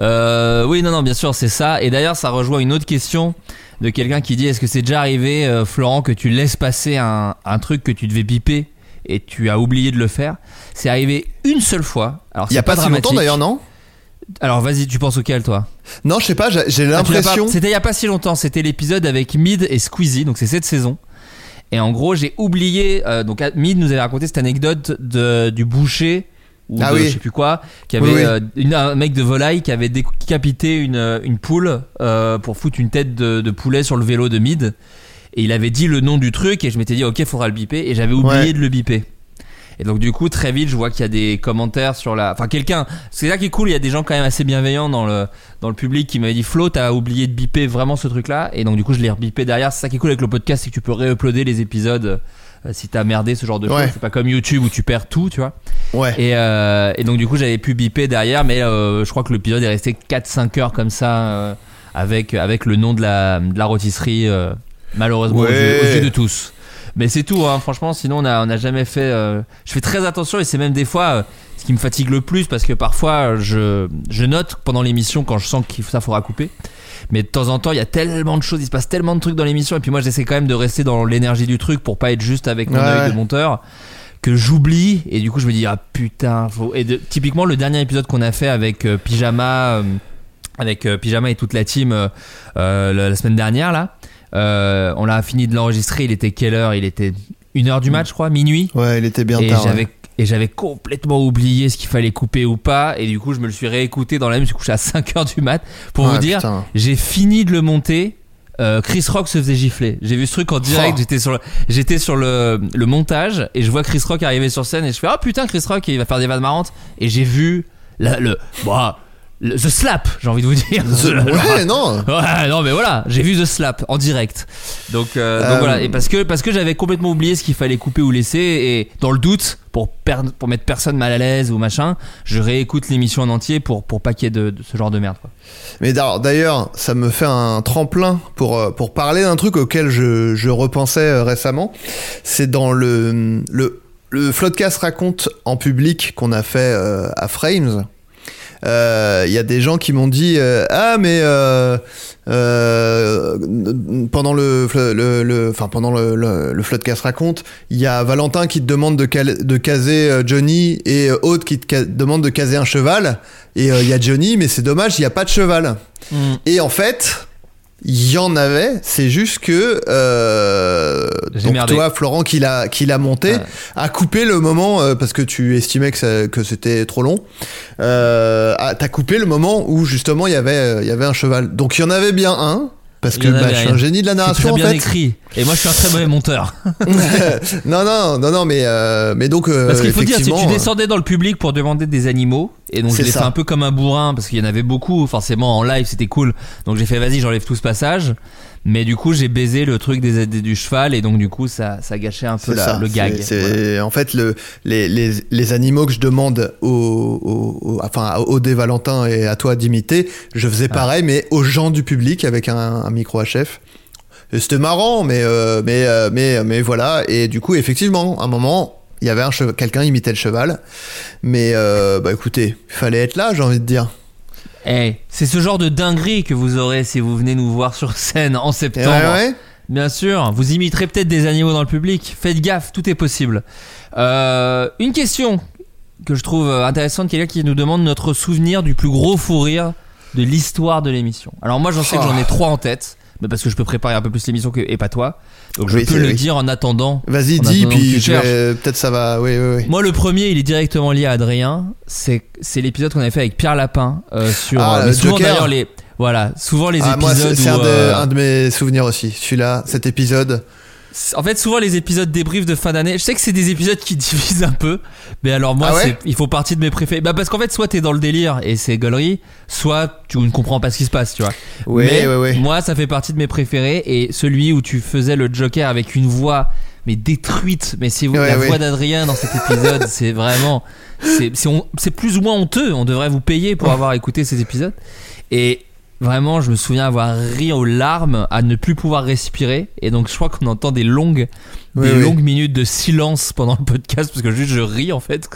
S1: Oui non non bien sûr c'est ça et d'ailleurs ça rejoint une autre question de quelqu'un qui dit est-ce que c'est déjà arrivé euh, Florent que tu laisses passer un, un truc que tu devais biper et tu as oublié de le faire? C'est arrivé une seule fois. Alors
S2: Il y
S1: c'est
S2: a pas, si
S1: dramatique.
S2: longtemps d'ailleurs, non?
S1: Alors vas-y tu penses auquel toi?
S2: Non, je sais pas, j'ai
S1: Ah,
S2: l'impression.
S1: pas- C'était il y a pas si longtemps. C'était l'épisode avec Mid et Squeezie. Donc c'est cette saison. Et en gros, j'ai oublié. euh, donc Mid nous avait raconté cette anecdote de, du boucher ou
S2: Ah
S1: de
S2: oui.
S1: je sais plus quoi, qui avait
S2: Oui,
S1: euh, une- un mec de volaille qui avait décapité une, une poule euh, pour foutre une tête de, de poulet sur le vélo de Mid. Et il avait dit le nom du truc et je m'étais dit ok, faudra le biper. Et j'avais oublié
S2: Ouais.
S1: de le biper. Et donc du coup très vite je vois qu'il y a des commentaires sur la, enfin quelqu'un, c'est ça qui est cool, il y a des gens quand même assez bienveillants dans le dans le public qui m'avaient dit Flo t'as oublié de biper vraiment ce truc là et donc du coup je l'ai rebipé derrière. C'est ça qui est cool avec le podcast c'est que tu peux réuploader les épisodes si t'as merdé ce genre de
S2: Ouais.
S1: choses. C'est pas comme YouTube où tu perds tout tu vois.
S2: Ouais.
S1: Et, euh, et donc du coup j'avais pu biper derrière mais euh, je crois que l'épisode est resté 4-5 heures comme ça euh, avec avec le nom de la de la rôtisserie euh, malheureusement aux
S2: Ouais.
S1: yeux- aux yeux de tous. Mais c'est tout, hein. franchement. Sinon, on a, on a jamais fait. euh, Je fais très attention et c'est même des fois euh, ce qui me fatigue le plus parce que parfois je, je note pendant l'émission quand je sens que ça faudra couper. Mais de temps en temps, il y a tellement de choses, il se passe tellement de trucs dans l'émission et puis moi j'essaie quand même de rester dans l'énergie du truc pour pas être juste avec mon
S2: Ouais,
S1: œil
S2: ouais.
S1: de monteur que j'oublie et du coup je me dis ah putain faut... et de- typiquement le dernier épisode qu'on a fait avec euh, Pyjama euh, avec euh, Pyjama et toute la team la, la semaine dernière là euh, on l'a fini de l'enregistrer il était quelle heure? Il était une heure du match je crois minuit
S2: Ouais, il était bien
S1: et
S2: tard. ouais.
S1: j'avais et j'avais complètement oublié ce qu'il fallait couper ou pas et du coup je me le suis réécouté dans la même je suis couché à 5 heures du mat pour
S2: Ouais,
S1: vous dire
S2: putain.
S1: j'ai fini de le monter euh, Chris Rock se faisait gifler. J'ai vu ce truc en direct.
S2: Oh.
S1: J'étais sur le, j'étais sur le, le montage et je vois Chris Rock arriver sur scène et je fais oh putain Chris Rock il va faire des vannes marrantes et j'ai vu la, le bah le- The Slap, j'ai envie de vous dire.
S2: The- ouais, non.
S1: Ouais, non mais voilà, j'ai vu The Slap en direct. Donc, euh, donc
S2: Euh,
S1: voilà, et parce que parce que j'avais complètement oublié ce qu'il fallait couper ou laisser et dans le doute pour per- pour mettre personne mal à l'aise ou machin, je réécoute l'émission en entier pour pour pas qu'il y ait de, de ce genre de merde. Quoi.
S2: Mais d'ailleurs- ça me fait un tremplin pour, euh, pour parler d'un truc auquel je, je repensais récemment. C'est dans le, le, le Floodcast raconte en public qu'on a fait à Frames. Euh, Il y a des gens qui m'ont dit euh, ah mais euh, euh, pendant le fl- le, le- enfin pendant le, le, le Floodcast raconte il y a Valentin qui te demande de, cal- de caser euh, Johnny et euh, Aude qui te demande de caser un cheval. Et euh, il y a Johnny mais c'est dommage il n'y a pas de cheval. Et en fait il y en avait, c'est juste que euh, donc
S1: merdé.
S2: toi, Florent, qui l'a qui l'a monté,
S1: Ouais.
S2: a coupé le moment euh, parce que tu estimais que, ça- que c'était trop long. Euh, T'as coupé le moment où justement il y avait euh, il y avait un cheval. Donc il y en avait bien un parce que
S1: en
S2: bah, je suis un génie de la narration
S1: très
S2: en
S1: bien
S2: fait.
S1: écrit. Et moi je suis un très mauvais monteur.
S2: non non non non mais euh, mais donc euh,
S1: Parce qu'il faut dire, si tu descendais dans le public pour demander des animaux, et donc je l'ai fait un peu comme un bourrin, parce qu'il y en avait beaucoup, forcément en live c'était cool, donc j'ai fait vas-y j'enlève tout ce passage, mais du coup j'ai baisé le truc des, des- du cheval, et donc du coup ça, ça gâchait un peu
S2: C'est
S1: la-
S2: ça,
S1: le gag. Voilà.
S2: en fait le, les, les, les animaux que je demande aux, aux- aux- enfin à Odé Valentin et à toi d'imiter. Je faisais pareil, mais aux gens du public avec un, un micro HF. Et C'était marrant, mais euh, mais euh, mais mais voilà. Et du coup, effectivement, à un moment. Il y avait un cheval, quelqu'un imitait le cheval, mais euh, bah écoutez, il fallait être là, j'ai envie de dire.
S1: Eh, c'est ce genre de dinguerie que vous aurez si vous venez nous voir sur scène en septembre.
S2: ouais, ouais.
S1: Bien sûr, vous imiterez peut-être des animaux dans le public. Faites gaffe, tout est possible. Euh, une question que je trouve intéressante, quelqu'un qui nous demande notre souvenir du plus gros fou rire de l'histoire de l'émission. Alors moi j'en sais que j'en ai trois en tête, parce que je peux préparer un peu plus l'émission que, et pas toi. Donc je
S2: Oui,
S1: peux le
S2: oui.
S1: dire en attendant.
S2: Vas-y, dis, puis peut-être ça va. Oui, oui, oui.
S1: Moi le premier il est directement lié à Adrien, c'est l'épisode qu'on avait fait avec Pierre Lapin euh, sur
S2: Ah,
S1: euh, mais souvent d'ailleurs les voilà, souvent les
S2: Ah,
S1: épisodes
S2: c'est un,
S1: euh,
S2: un de mes souvenirs aussi. Celui-là, cet épisode.
S1: En fait, souvent les épisodes débriefs de fin d'année, je sais que c'est des épisodes qui divisent un peu, mais alors moi,
S2: Ah ouais
S1: ils font partie de mes préférés. Bah parce qu'en fait, soit t'es dans le délire et c'est gaulerie, soit tu ne comprends pas ce qui se passe, tu vois.
S2: Ouais,
S1: mais
S2: ouais, ouais.
S1: moi, ça fait partie de mes préférés et celui où tu faisais le Joker avec une voix mais détruite, mais c'est
S2: Ouais,
S1: la
S2: ouais.
S1: voix d'Adrien dans cet épisode, c'est vraiment, c'est plus ou moins honteux. On devrait vous payer pour avoir écouté ces épisodes et Vraiment, je me souviens avoir ri aux larmes, à ne plus pouvoir respirer. Et donc, je crois qu'on entend des longues,
S2: Oui,
S1: des
S2: oui.
S1: longues minutes de silence pendant le podcast parce que juste je ris en fait.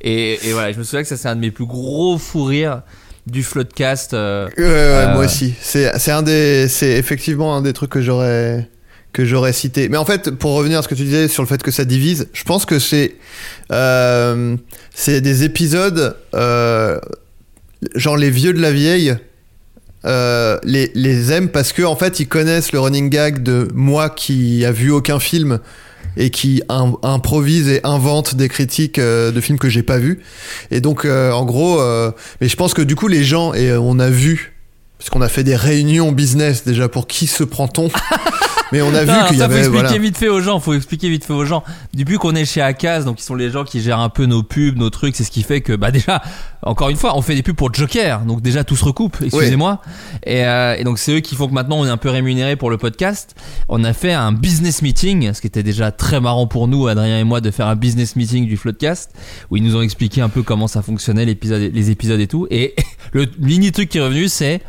S1: Et, et voilà, je me souviens que ça, c'est un de mes plus gros fous rires du Floodcast. euh,
S2: Ouais, ouais,
S1: Euh,
S2: moi aussi. C'est c'est un des, c'est effectivement un des trucs que j'aurais que j'aurais cité. Mais en fait, pour revenir à ce que tu disais sur le fait que ça divise, je pense que c'est euh, c'est des épisodes euh, genre les vieux de la vieille. Euh, les, les aiment parce que en fait ils connaissent le running gag de moi qui a vu aucun film et qui im- improvise et invente des critiques euh, de films que j'ai pas vus. Et donc euh, en gros euh, mais je pense que du coup les gens et euh, on a vu parce qu'on a fait des réunions business déjà pour qui se prend-on? mais on a vu qu'il y
S1: ça faut
S2: avait
S1: expliquer
S2: voilà
S1: vite fait aux gens. Faut expliquer vite fait aux gens. Depuis qu'on est chez Akaz, donc ils sont les gens qui gèrent un peu nos pubs, nos trucs. C'est ce qui fait que, bah déjà, encore une fois, on fait des pubs pour Joker. Donc déjà tout se recoupe. Excusez-moi. Et, euh, et donc c'est eux qui font que maintenant on est un peu rémunéré pour le podcast. On a fait un business meeting, ce qui était déjà très marrant pour nous, Adrien et moi, de faire un business meeting du Floodcast, où ils nous ont expliqué un peu comment ça fonctionnait l'épisode, les épisodes et tout. Et le mini truc qui est revenu, c'est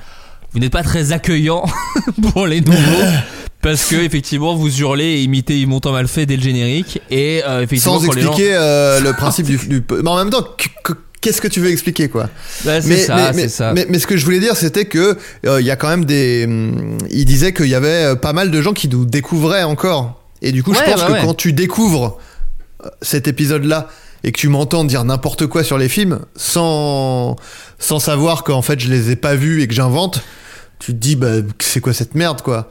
S1: vous n'êtes pas très accueillant pour les nouveaux. Parce que effectivement vous hurlez et imitez Montant mal fait dès le générique et euh, effectivement
S2: sans
S1: quand les gens-
S2: expliquer euh, le principe du, du mais en même temps qu- qu- qu'est-ce que tu veux expliquer quoi?
S1: Bah,
S2: mais,
S1: ça,
S2: mais,
S1: ça.
S2: mais- mais ce que je voulais dire, c'était que euh, il y a quand même des. hum, il disait qu'il y avait pas mal de gens qui nous découvraient encore. Et du coup,
S1: Ouais,
S2: je pense
S1: bah
S2: que
S1: ouais.
S2: quand tu découvres cet épisode-là et que tu m'entends dire n'importe quoi sur les films sans sans savoir qu'en fait je les ai pas vus et que j'invente, tu te dis bah c'est quoi cette merde quoi?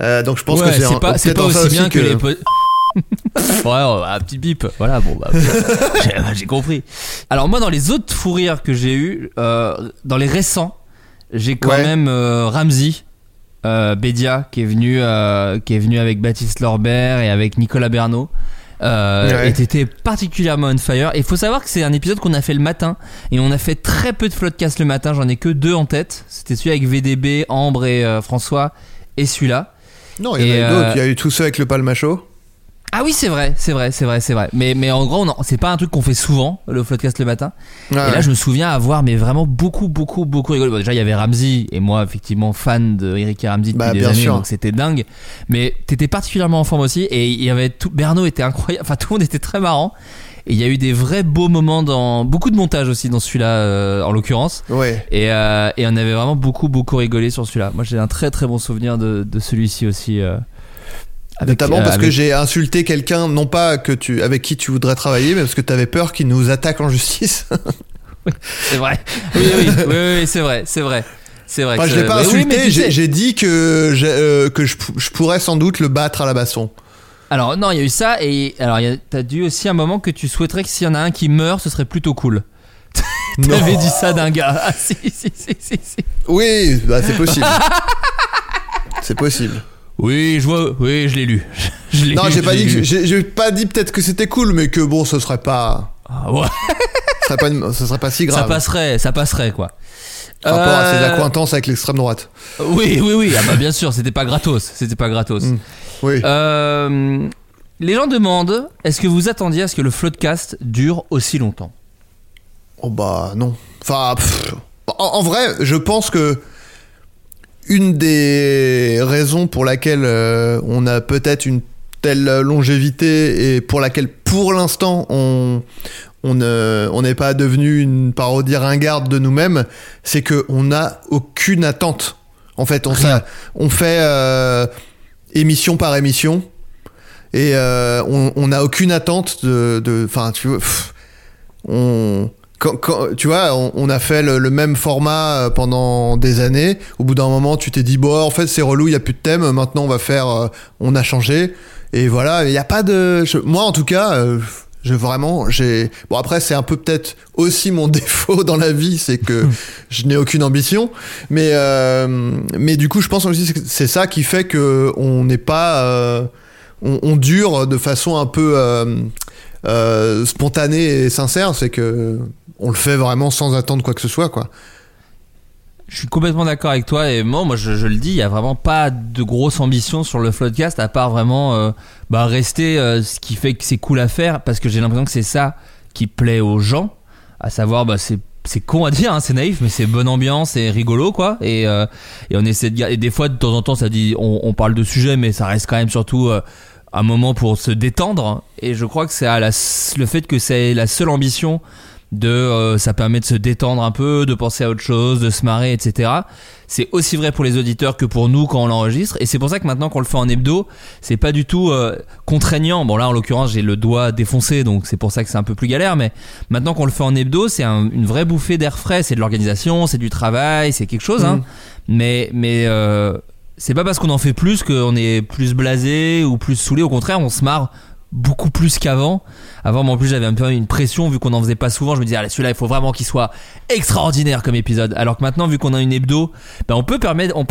S2: Euh, donc je pense
S1: Ouais,
S2: que c'est
S1: pas, c'est pas aussi bien que, les. ouais, un petit bip. Voilà, bon, bah, j'ai, j'ai compris. Alors, moi, dans les autres fous rires que j'ai eu, euh, dans les récents, j'ai quand
S2: Ouais.
S1: même euh, Ramsey, euh, Bédia, qui est venu, qui est venu avec Baptiste Lorbert et avec Nicolas Bernot. euh,
S2: Ouais.
S1: et t'étais particulièrement on fire. Et il faut savoir que c'est un épisode qu'on a fait le matin et on a fait très peu de floodcast le matin. J'en ai que deux en tête. C'était celui avec VDB, Ambre et François et celui-là.
S2: Non, il y en a eu d'autres.
S1: euh,
S2: Il y a eu tout ça avec le palmacho.
S1: Ah oui, c'est vrai, c'est vrai, c'est vrai, c'est vrai. Mais, mais en gros, c'est pas un truc qu'on fait souvent, le floodcast le matin. Et là, je me souviens avoir mais vraiment beaucoup, beaucoup, beaucoup rigolé. Bon, déjà, il y avait Ramsey et moi, effectivement, fan de Eric et Ramsey depuis
S2: Bah,
S1: des
S2: bien
S1: années,
S2: sûr.
S1: donc c'était dingue. Mais t'étais particulièrement en forme aussi et il y avait tout. Berno était incroyable. Enfin, tout le monde était très marrant. Et il y a eu des vrais beaux moments dans beaucoup de montage aussi dans celui-là, euh, en l'occurrence.
S2: Ouais.
S1: Et, euh, et on avait vraiment beaucoup, beaucoup rigolé sur celui-là. Moi, j'ai un très, très bon souvenir de, de celui-ci aussi. euh, avec,
S2: Notamment parce que j'ai insulté quelqu'un, non pas que tu, avec qui tu voudrais travailler, mais parce que t'avais peur qu'il nous attaque en justice.
S1: C'est vrai. Oui, oui, oui, oui, oui, c'est vrai, c'est vrai. C'est vrai.
S2: Enfin,
S1: que
S2: je l'ai pas
S1: oui,
S2: insulté,
S1: tu
S2: j'ai dit que, euh, que je, je pourrais sans doute le battre à la baston.
S1: Alors non, il y a eu ça et alors a- t'as dû aussi un moment que tu souhaiterais que s'il y en a un qui meurt, ce serait plutôt cool. T'avais dit ça d'un gars. Ah si si si si. si.
S2: Oui, bah, c'est possible. c'est possible.
S1: Oui, je vois. Oui, je l'ai lu. Je l'ai
S2: Non,
S1: lu,
S2: j'ai
S1: je
S2: pas dit j'ai pas dit peut-être que c'était cool, mais que bon, ce serait pas,
S1: Ah ouais,
S2: ce serait pas, une- ce serait pas si
S1: ça
S2: grave.
S1: passerait, ça passerait quoi.
S2: Par rapport à ses
S1: Euh,
S2: accointances avec l'extrême droite.
S1: Oui, oui, oui. Ah bah bien sûr, c'était pas gratos. C'était pas gratos.
S2: Mm. Oui.
S1: Euh, les gens demandent est-ce que vous attendiez à ce que le floodcast dure aussi longtemps?
S2: Oh bah non. Enfin, pff, en, en vrai, je pense que une des raisons pour laquelle euh, on a peut-être une telle longévité et pour laquelle pour l'instant on on ne- on n'est pas devenu une parodie ringarde de nous-mêmes, c'est que on n'a aucune attente. En fait, on,
S1: Rien.
S2: ça- on fait euh, émission par émission et euh, on n'a aucune attente de, enfin, tu vois, on, quand, quand- tu vois, on, a fait le, même format euh, pendant des années. Au bout d'un moment, tu t'es dit bon, en fait, c'est relou, il y a plus de thème. Maintenant, on va faire, euh, on a changé. Et voilà, il n'y a pas de. moi, en tout cas, euh, je vraiment, j'ai. Bon, après, c'est un peu peut-être aussi mon défaut dans la vie, c'est que je n'ai aucune ambition. Mais, euh, mais du coup, je pense aussi que c'est ça qui fait que on n'est pas. euh, on, on dure de façon un peu euh, euh, spontanée et sincère, c'est que on le fait vraiment sans attendre quoi que ce soit, quoi.
S1: Je suis complètement d'accord avec toi et moi, moi je, je le dis, il y a vraiment pas de grosse ambition sur le floodcast à part vraiment euh, bah, rester euh, ce qui fait que c'est cool à faire parce que j'ai l'impression que c'est ça qui plaît aux gens, à savoir bah, c'est c'est con à dire, hein, c'est naïf, mais c'est bonne ambiance et rigolo quoi. Et, euh, et on essaie de et des fois de temps en temps ça dit on, on parle de sujets, mais ça reste quand même surtout euh, un moment pour se détendre. Et je crois que c'est à la, le fait que c'est la seule ambition de euh, ça permet de se détendre un peu, de penser à autre chose, de se marrer, etc. C'est aussi vrai pour les auditeurs que pour nous quand on l'enregistre. Et c'est pour ça que maintenant qu'on le fait en hebdo, c'est pas du tout euh, contraignant. Bon là en l'occurrence j'ai le doigt défoncé, donc c'est pour ça que c'est un peu plus galère. Mais maintenant qu'on le fait en hebdo, c'est un- une vraie bouffée d'air frais. C'est de l'organisation, c'est du travail, c'est quelque chose. Hein. Mais mais euh, c'est pas parce qu'on en fait plus qu'on est plus blasé ou plus saoulé. Au contraire, on se marre beaucoup plus qu'avant. Avant, moi, en plus, j'avais un peu une pression vu qu'on en faisait pas souvent. Je me disais, allez, celui-là, il faut vraiment qu'il soit extraordinaire comme épisode. Alors que maintenant, vu qu'on a une hebdo, ben, on peut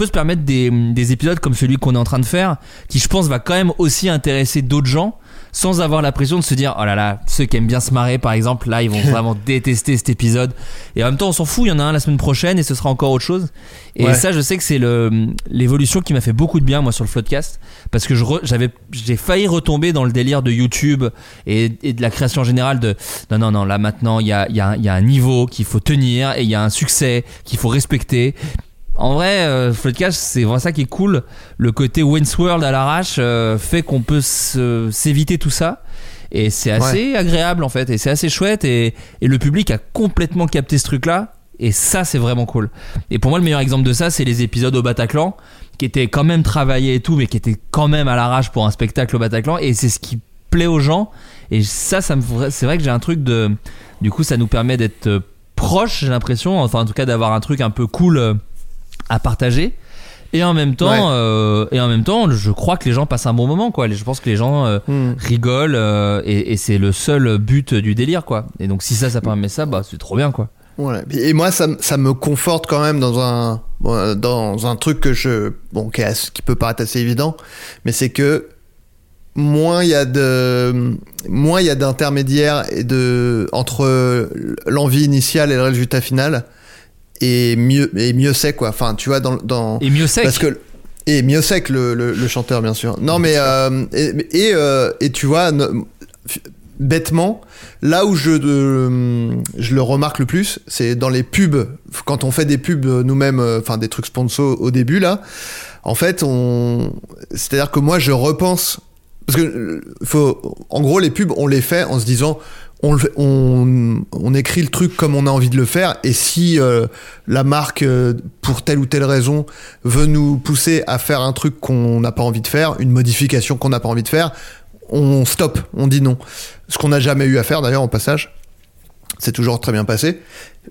S1: se permettre des épisodes comme celui qu'on est en train de faire, qui, je pense, va quand même aussi intéresser d'autres gens sans avoir la pression de se dire, oh là là, ceux qui aiment bien se marrer, par exemple, là, ils vont vraiment détester cet épisode. Et en même temps, on s'en fout, il y en a un la semaine prochaine et ce sera encore autre chose. Et
S2: Ouais.
S1: ça, je sais que c'est le, l'évolution qui m'a fait beaucoup de bien, moi, sur le Floodcast. Parce que j'avais, j'ai failli retomber dans le délire de YouTube et, et de la création générale de, non, non, non, là, maintenant, il y a, y a un niveau qu'il faut tenir et il y a un succès qu'il faut respecter. En vrai, euh, Floodcast, c'est vraiment ça qui est cool. Le côté Wayne's World à l'arrache euh, fait qu'on peut s'éviter tout ça. Et c'est assez agréable en fait. Et c'est assez chouette. Et, et le public a complètement capté ce truc-là. Et ça, c'est vraiment cool. Et pour moi, le meilleur exemple de ça, c'est les épisodes au Bataclan, qui étaient quand même travaillés et tout, mais qui étaient quand même à l'arrache pour un spectacle au Bataclan. Et c'est ce qui plaît aux gens. Et ça, ça me, c'est vrai que j'ai un truc de. Du coup, ça nous permet d'être euh, proches, j'ai l'impression. Enfin, en tout cas, d'avoir un truc un peu cool euh, à partager. Et en même temps,
S2: Ouais.
S1: euh, et en même temps, je crois que les gens passent un bon moment, quoi. Je pense que les gens euh,
S2: Hmm.
S1: rigolent euh, et, et c'est le seul but du délire, quoi. Et donc, si ça, ça permet ça, bah, c'est trop bien, quoi.
S2: Voilà. Et moi, ça, ça me conforte quand même dans un, dans un truc que je, bon, qui, est qui peut paraître assez évident, mais c'est que moins il y a de moins il y a d'intermédiaires et de entre l'envie initiale et le résultat final et mieux et mieux c'est quoi. Enfin tu vois dans, dans
S1: Et mieux sec.
S2: parce que et mieux sec le, le, le chanteur bien sûr. Non mais euh, et et, euh, et tu vois bêtement là où je euh, je le remarque le plus c'est dans les pubs. Quand on fait des pubs euh, nous-mêmes enfin des trucs sponsors au début là en fait on c'est à dire que moi je repense parce que faut en gros les pubs on les fait en se disant on, écrit le truc comme on a envie de le faire et si euh, la marque euh, pour telle ou telle raison veut nous pousser à faire un truc qu'on n'a pas envie de faire une modification qu'on n'a pas envie de faire on stoppe on dit non. Ce qu'on n'a jamais eu à faire d'ailleurs en passage c'est toujours très bien passé.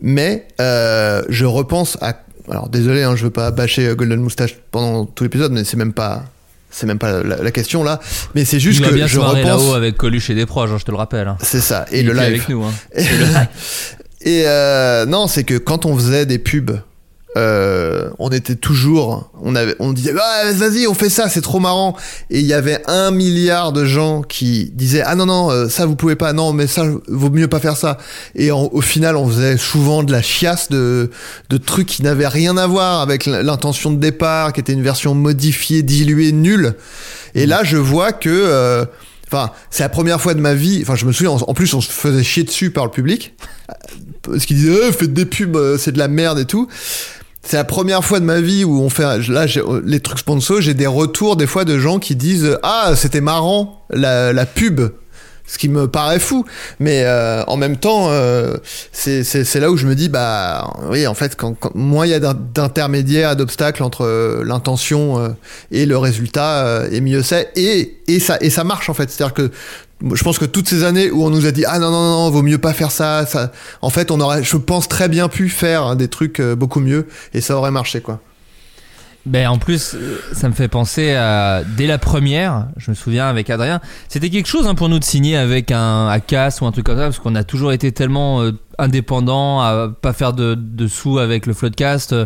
S2: Mais euh, je repense à alors désolé hein, je veux pas bâcher Golden Moustache pendant tout l'épisode mais c'est même pas c'est même pas la, la question là mais c'est juste
S1: Il
S2: que
S1: bien
S2: je repense
S1: là-haut avec Coluche et des proches, hein, je te le rappelle. hein.
S2: c'est ça et
S1: Il
S2: le live
S1: avec nous. hein.
S2: et, et, euh, non, c'est que quand on faisait des pubs, euh, on était toujours, on avait, on disait, Ah, vas-y, on fait ça, c'est trop marrant. Et il y avait un milliard de gens qui disaient, ah non non, euh, ça vous pouvez pas, non, mais ça vaut mieux pas faire ça. Et au final, on faisait souvent de la chiasse de, trucs qui n'avaient rien à voir avec l'intention de départ, qui était une version modifiée, diluée, nulle. Et là, je vois que euh, Enfin, c'est la première fois de ma vie. Enfin, je me souviens. En, plus, on se faisait chier dessus par le public parce qu'ils disaient Eh, faites des pubs, c'est de la merde et tout. C'est la première fois de ma vie où on fait là les trucs sponsors. J'ai des retours des fois de gens qui disent ah c'était marrant la, la pub. Ce qui me paraît fou, mais euh, en même temps, euh, c'est là où je me dis bah oui en fait quand, moins il y a d'in- d'intermédiaires, d'obstacles entre euh, l'intention et le résultat, et mieux c'est et et ça et ça marche en fait. C'est-à-dire que je pense que toutes ces années où on nous a dit ah non non non vaut mieux pas faire ça, ça en fait on aurait je pense très bien pu faire hein, des trucs beaucoup mieux et ça aurait marché quoi.
S1: Ben en plus, euh, ça me fait penser à dès la première, je me souviens avec Adrien, c'était quelque chose hein, pour nous de signer avec un ACAS ou un truc comme ça, parce qu'on a toujours été tellement euh, indépendants à pas faire de, de sous avec le Floodcast, euh,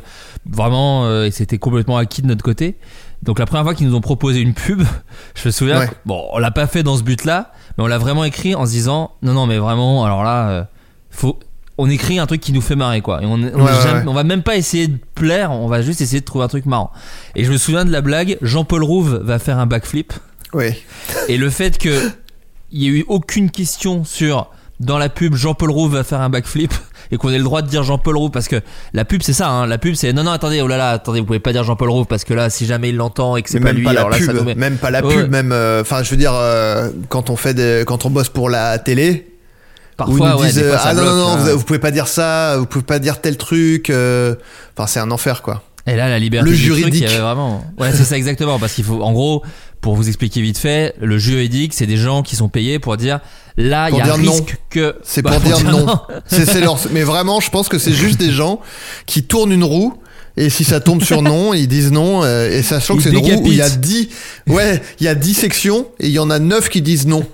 S1: vraiment, euh, et c'était complètement acquis de notre côté. Donc la première fois qu'ils nous ont proposé une pub, je me souviens,
S2: Ouais.
S1: bon, on l'a pas fait dans ce but-là, mais on l'a vraiment écrit en se disant, non non mais vraiment, alors là, euh, faut on écrit un truc qui nous fait marrer quoi et on, on,
S2: Ouais,
S1: est
S2: ouais,
S1: jamais-
S2: ouais.
S1: on va même pas essayer de plaire on va juste essayer de trouver un truc marrant et je me souviens de la blague Jean-Paul Rouve va faire un backflip
S2: Oui.
S1: et le fait que il y ait eu aucune question sur dans la pub Jean-Paul Rouve va faire un backflip et qu'on ait le droit de dire Jean-Paul Rouve parce que la pub c'est ça hein, la pub c'est non non attendez oh là là attendez vous pouvez pas dire Jean-Paul Rouve parce que là si jamais il l'entend et que c'est pas lui
S2: pas la
S1: alors là
S2: pub,
S1: ça nous met-
S2: même pas la
S1: Ouais.
S2: pub, même. euh, Enfin, je veux dire, euh, quand on fait des, quand on bosse pour la télé, où ils
S1: parfois
S2: nous
S1: ouais,
S2: disent
S1: fois,
S2: ah non non
S1: hein.
S2: vous, pouvez pas dire ça, vous pouvez pas dire tel truc. euh, Enfin, c'est un enfer quoi.
S1: Et là, la liberté
S2: Le
S1: du truc,
S2: juridique.
S1: il y avait vraiment. Ouais, c'est ça exactement, parce qu'il faut, en gros, pour vous expliquer vite fait, le juridique, c'est des gens qui sont payés pour dire, là, il y a un
S2: dire non.
S1: risque que.
S2: C'est
S1: Bah,
S2: pour dire non. C'est c'est leur. Mais vraiment, je pense que c'est juste des gens qui tournent une roue. Et si ça tombe sur non, ils disent non. euh, et sachant que
S1: Ils
S2: c'est une roue où il y a
S1: décapitent.
S2: 10 Ouais, il y a 10 sections et il y en a 9 qui disent non.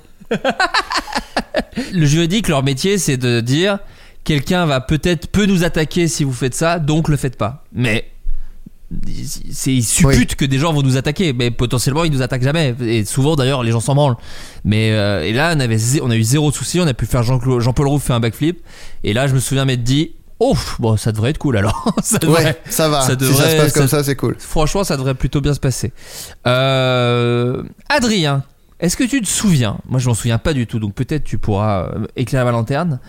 S1: Le juridique, leur métier, c'est de dire, quelqu'un va peut-être peut nous attaquer si vous faites ça, donc le faites pas. Mais c'est ils supputent que des gens vont nous attaquer, mais potentiellement ils nous attaquent jamais. Et souvent d'ailleurs les gens s'en branlent. Mais euh, et là on avait on a eu zéro souci, on a pu faire Jean- Jean-Paul Roux fait un backflip. Et là je me souviens m'être dit, ouf, bon ça devrait être cool alors. ça devrait-
S2: Ouais, ça va.
S1: ça
S2: si ça
S1: devrait-
S2: se passe comme
S1: ça-
S2: ça, c'est cool.
S1: Franchement, ça devrait plutôt bien se passer. Euh, Adrien, est-ce que tu te souviens Moi, je m'en souviens pas du tout, donc peut-être tu pourras euh, éclairer ma lanterne.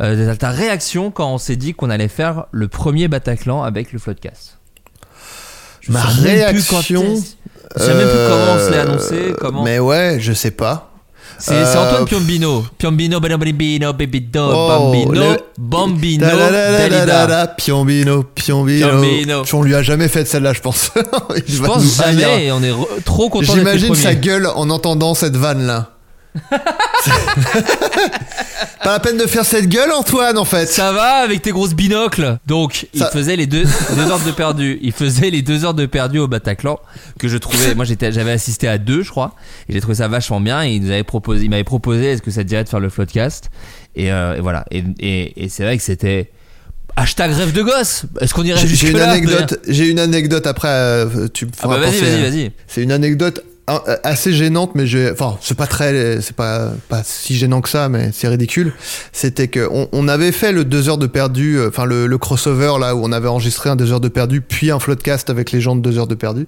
S1: euh, ta réaction quand on s'est dit qu'on allait faire le premier Bataclan avec le Floodcast? Je
S2: Ma réaction.
S1: Je sais même plus comment on se l'est
S2: Euh,
S1: annoncé. Comment.
S2: Mais ouais, je sais pas.
S1: C'est
S2: euh,
S1: Antoine Piombino. Piombino, Bambino,
S2: Oh,
S1: Bambino,
S2: le-
S1: Bambino,
S2: da
S1: Dalida.
S2: da, Piombino, Piombino.
S1: Piombino.
S2: On lui a jamais fait celle-là, je pense.
S1: Je pense jamais on est trop content
S2: J'imagine sa gueule en entendant cette vanne là. pas la peine de faire cette gueule, Antoine, en fait.
S1: Ça va avec tes grosses binocles Donc, il faisait les deux, deux heures de perdu. Il faisait les deux heures de perdu au Bataclan que je trouvais. Moi, j'étais, j'avais assisté à deux, je crois, et j'ai trouvé ça vachement bien. Et il nous avait proposé, il m'avait proposé, est-ce que ça te dirait de faire le floodcast? Et, euh, et voilà. Et, et, et c'est vrai que c'était hashtag rêve de gosse. Est-ce qu'on irait
S2: J'ai
S1: jusque
S2: j'ai une anecdote. J'ai une anecdote après. euh, tu me
S1: Ah
S2: feras
S1: bah vas-y,
S2: penser.
S1: vas-y, vas-y.
S2: C'est une anecdote assez gênante, mais j'ai, enfin, c'est pas très, c'est pas, pas si gênant que ça, mais c'est ridicule. C'était que on, on avait fait le 2 heures de perdu, euh, enfin le, le crossover là où on avait enregistré un 2 heures de perdu, puis un floodcast avec les gens de 2 heures de perdu.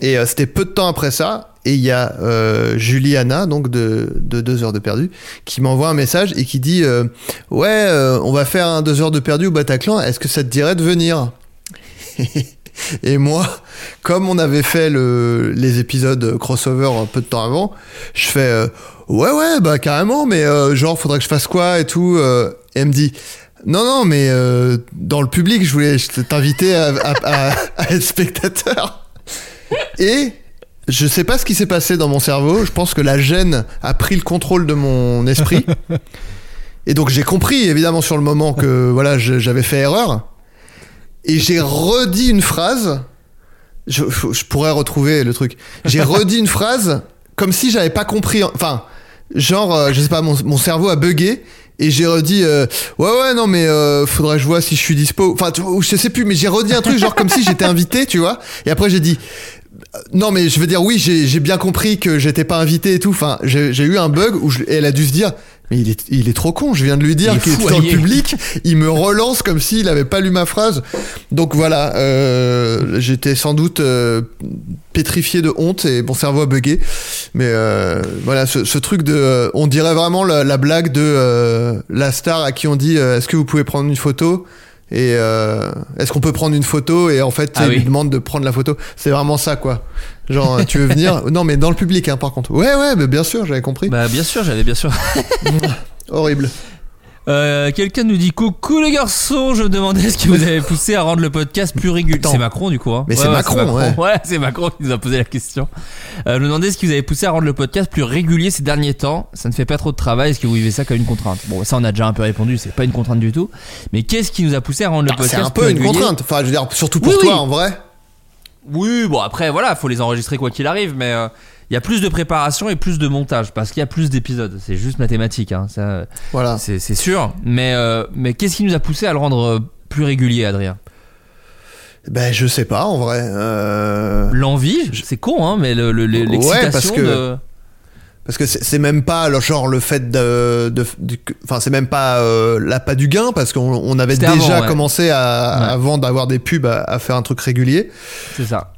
S2: Et euh, c'était peu de temps après ça, et il y a euh, Juliana, donc de, de 2 heures de perdu, qui m'envoie un message et qui dit euh, Ouais, euh, on va faire un 2 heures de perdu au Bataclan, est-ce que ça te dirait de venir? Et moi, comme on avait fait le, les épisodes crossover un peu de temps avant, je fais euh, Ouais, ouais, bah carrément, mais euh, genre, faudrait que je fasse quoi et tout. euh. et elle me dit non, non, mais dans le public, je voulais t'inviter à, à- à- à être spectateur. Et je sais pas ce qui s'est passé dans mon cerveau. Je pense que la gêne a pris le contrôle de mon esprit. Et donc j'ai compris évidemment sur le moment que voilà j'avais fait erreur. Et j'ai redit une phrase. Je, je pourrais retrouver le truc. J'ai redit une phrase comme si j'avais pas compris. Enfin, genre, euh, je sais pas, mon, mon cerveau a bugué. Et j'ai redit euh, ouais ouais non mais euh, faudrait que je vois si je suis dispo enfin je sais plus mais j'ai redit un truc genre comme si j'étais invité tu vois et après j'ai dit euh, non mais je veux dire oui j'ai bien compris que j'étais pas invité et tout enfin j'ai j'ai eu un bug où je- et elle a dû se dire mais il est, il est trop con, je viens de lui dire qu'il était dans le public, il me relance comme s'il avait pas lu ma phrase. Donc voilà, euh, j'étais sans doute euh, pétrifié de honte et mon cerveau a bugué. Mais euh, voilà, ce, ce truc de, on dirait vraiment la, la blague de la star à qui on dit, est-ce que vous pouvez prendre une photo? Et euh, est-ce qu'on peut prendre une photo et en fait
S1: Ah
S2: il
S1: oui.
S2: lui demande de prendre la photo? C'est vraiment ça quoi. Genre tu veux venir? Non mais dans le public hein, par contre. Ouais ouais mais bien sûr j'avais compris.
S1: Bah bien sûr, j'avais bien sûr.
S2: horrible
S1: Euh, Quelqu'un nous dit coucou les garçons, je me demandais ce qui vous avait poussé à rendre le podcast plus régulier. C'est Macron du coup. Hein.
S2: Mais c'est Macron, ouais.
S1: c'est Macron qui nous a posé la question. Euh, je me demandais ce qui vous avait poussé à rendre le podcast plus régulier ces derniers temps. Ça ne fait pas trop de travail. Est-ce que vous vivez ça comme une contrainte? Bon, ça on a déjà un peu répondu. C'est pas une contrainte du tout. Mais qu'est-ce qui nous a poussé à rendre le
S2: Ah,
S1: podcast
S2: c'est un
S1: plus
S2: peu une
S1: régulier?
S2: contrainte enfin je veux dire surtout pour
S1: Oui,
S2: toi
S1: oui.
S2: en vrai
S1: Oui, bon après voilà, faut les enregistrer quoi qu'il arrive, mais euh, il y a plus de préparation et plus de montage parce qu'il y a plus d'épisodes. C'est juste mathématique, hein, ça,
S2: voilà
S1: c'est sûr. Mais euh, mais qu'est-ce qui nous a poussé à le rendre euh, plus régulier, Adrien?
S2: Ben je sais pas en vrai euh,
S1: L'envie, c'est con, hein, mais le- le- le-
S2: Ouais,
S1: l'excitation
S2: parce que-
S1: de.
S2: Parce que c'est même pas le genre le fait de, enfin c'est même pas euh, l'appât du gain parce qu'on on avait déjà
S1: avant, ouais.
S2: commencé à
S1: Ouais.
S2: avant d'avoir des pubs à, à faire un truc régulier
S1: C'est ça.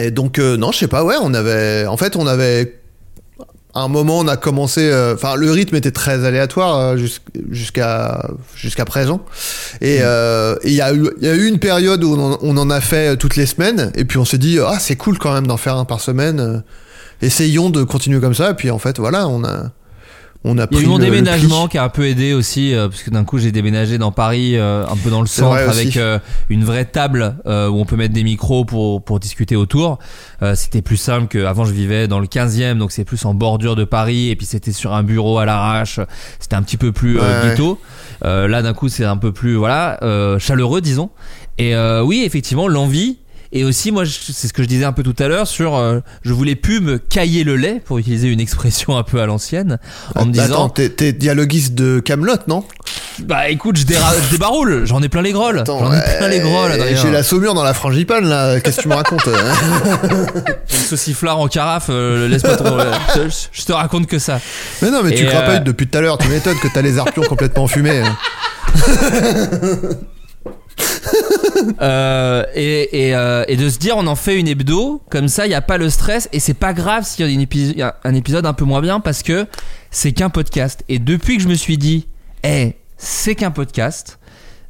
S2: Et donc euh, non je sais pas ouais on avait en fait on avait à un moment on a commencé euh, enfin le rythme était très aléatoire euh, jus- jusqu'à jusqu'à présent. Et euh, et il y a eu il y a eu une période où on en, on en a fait toutes les semaines. Et puis on s'est dit ah c'est cool quand même d'en faire un par semaine essayons de continuer comme ça. Et puis en fait voilà on a on a
S1: Il y a
S2: pris
S1: eu mon
S2: le-
S1: déménagement qui a un peu aidé aussi, euh, parce que d'un coup j'ai déménagé dans Paris, euh, un peu dans le centre, avec euh, une vraie table euh, où on peut mettre des micros pour, pour discuter autour. Euh, c'était plus simple qu'avant je vivais dans le 15e, donc c'est plus en bordure de Paris, et puis c'était sur un bureau à l'arrache, c'était un petit peu plus euh,
S2: Ouais, ouais.
S1: ghetto. Euh, là d'un coup c'est un peu plus voilà euh, chaleureux disons. Et euh, oui effectivement l'envie. Et aussi, moi, c'est ce que je disais un peu tout à l'heure sur, euh, je voulais plus me cailler le lait, pour utiliser une expression un peu à l'ancienne, en me disant,
S2: Attends, t'es, dialoguiste de Camelot, non?
S1: Bah écoute, je, déra- je débaroule, j'en ai plein les grolles.
S2: Attends,
S1: J'en ai plein les grolles.
S2: euh. J'ai la saumure dans la frangipane là. Qu'est-ce que tu me racontes euh
S1: Une sauciflard en carafe, euh, laisse pas trop. je, te raconte que ça.
S2: Mais non, mais tu
S1: Et,
S2: crapailles
S1: euh,
S2: depuis tout à l'heure. Tu m'étonnes que t'as les arpions complètement fumés.
S1: Euh, euh, et de se dire, on en fait une hebdo, comme ça, il n'y a pas le stress, et c'est pas grave s'il y a un épisode un peu moins bien, parce que c'est qu'un podcast. Et depuis que je me suis dit, eh, c'est qu'un podcast.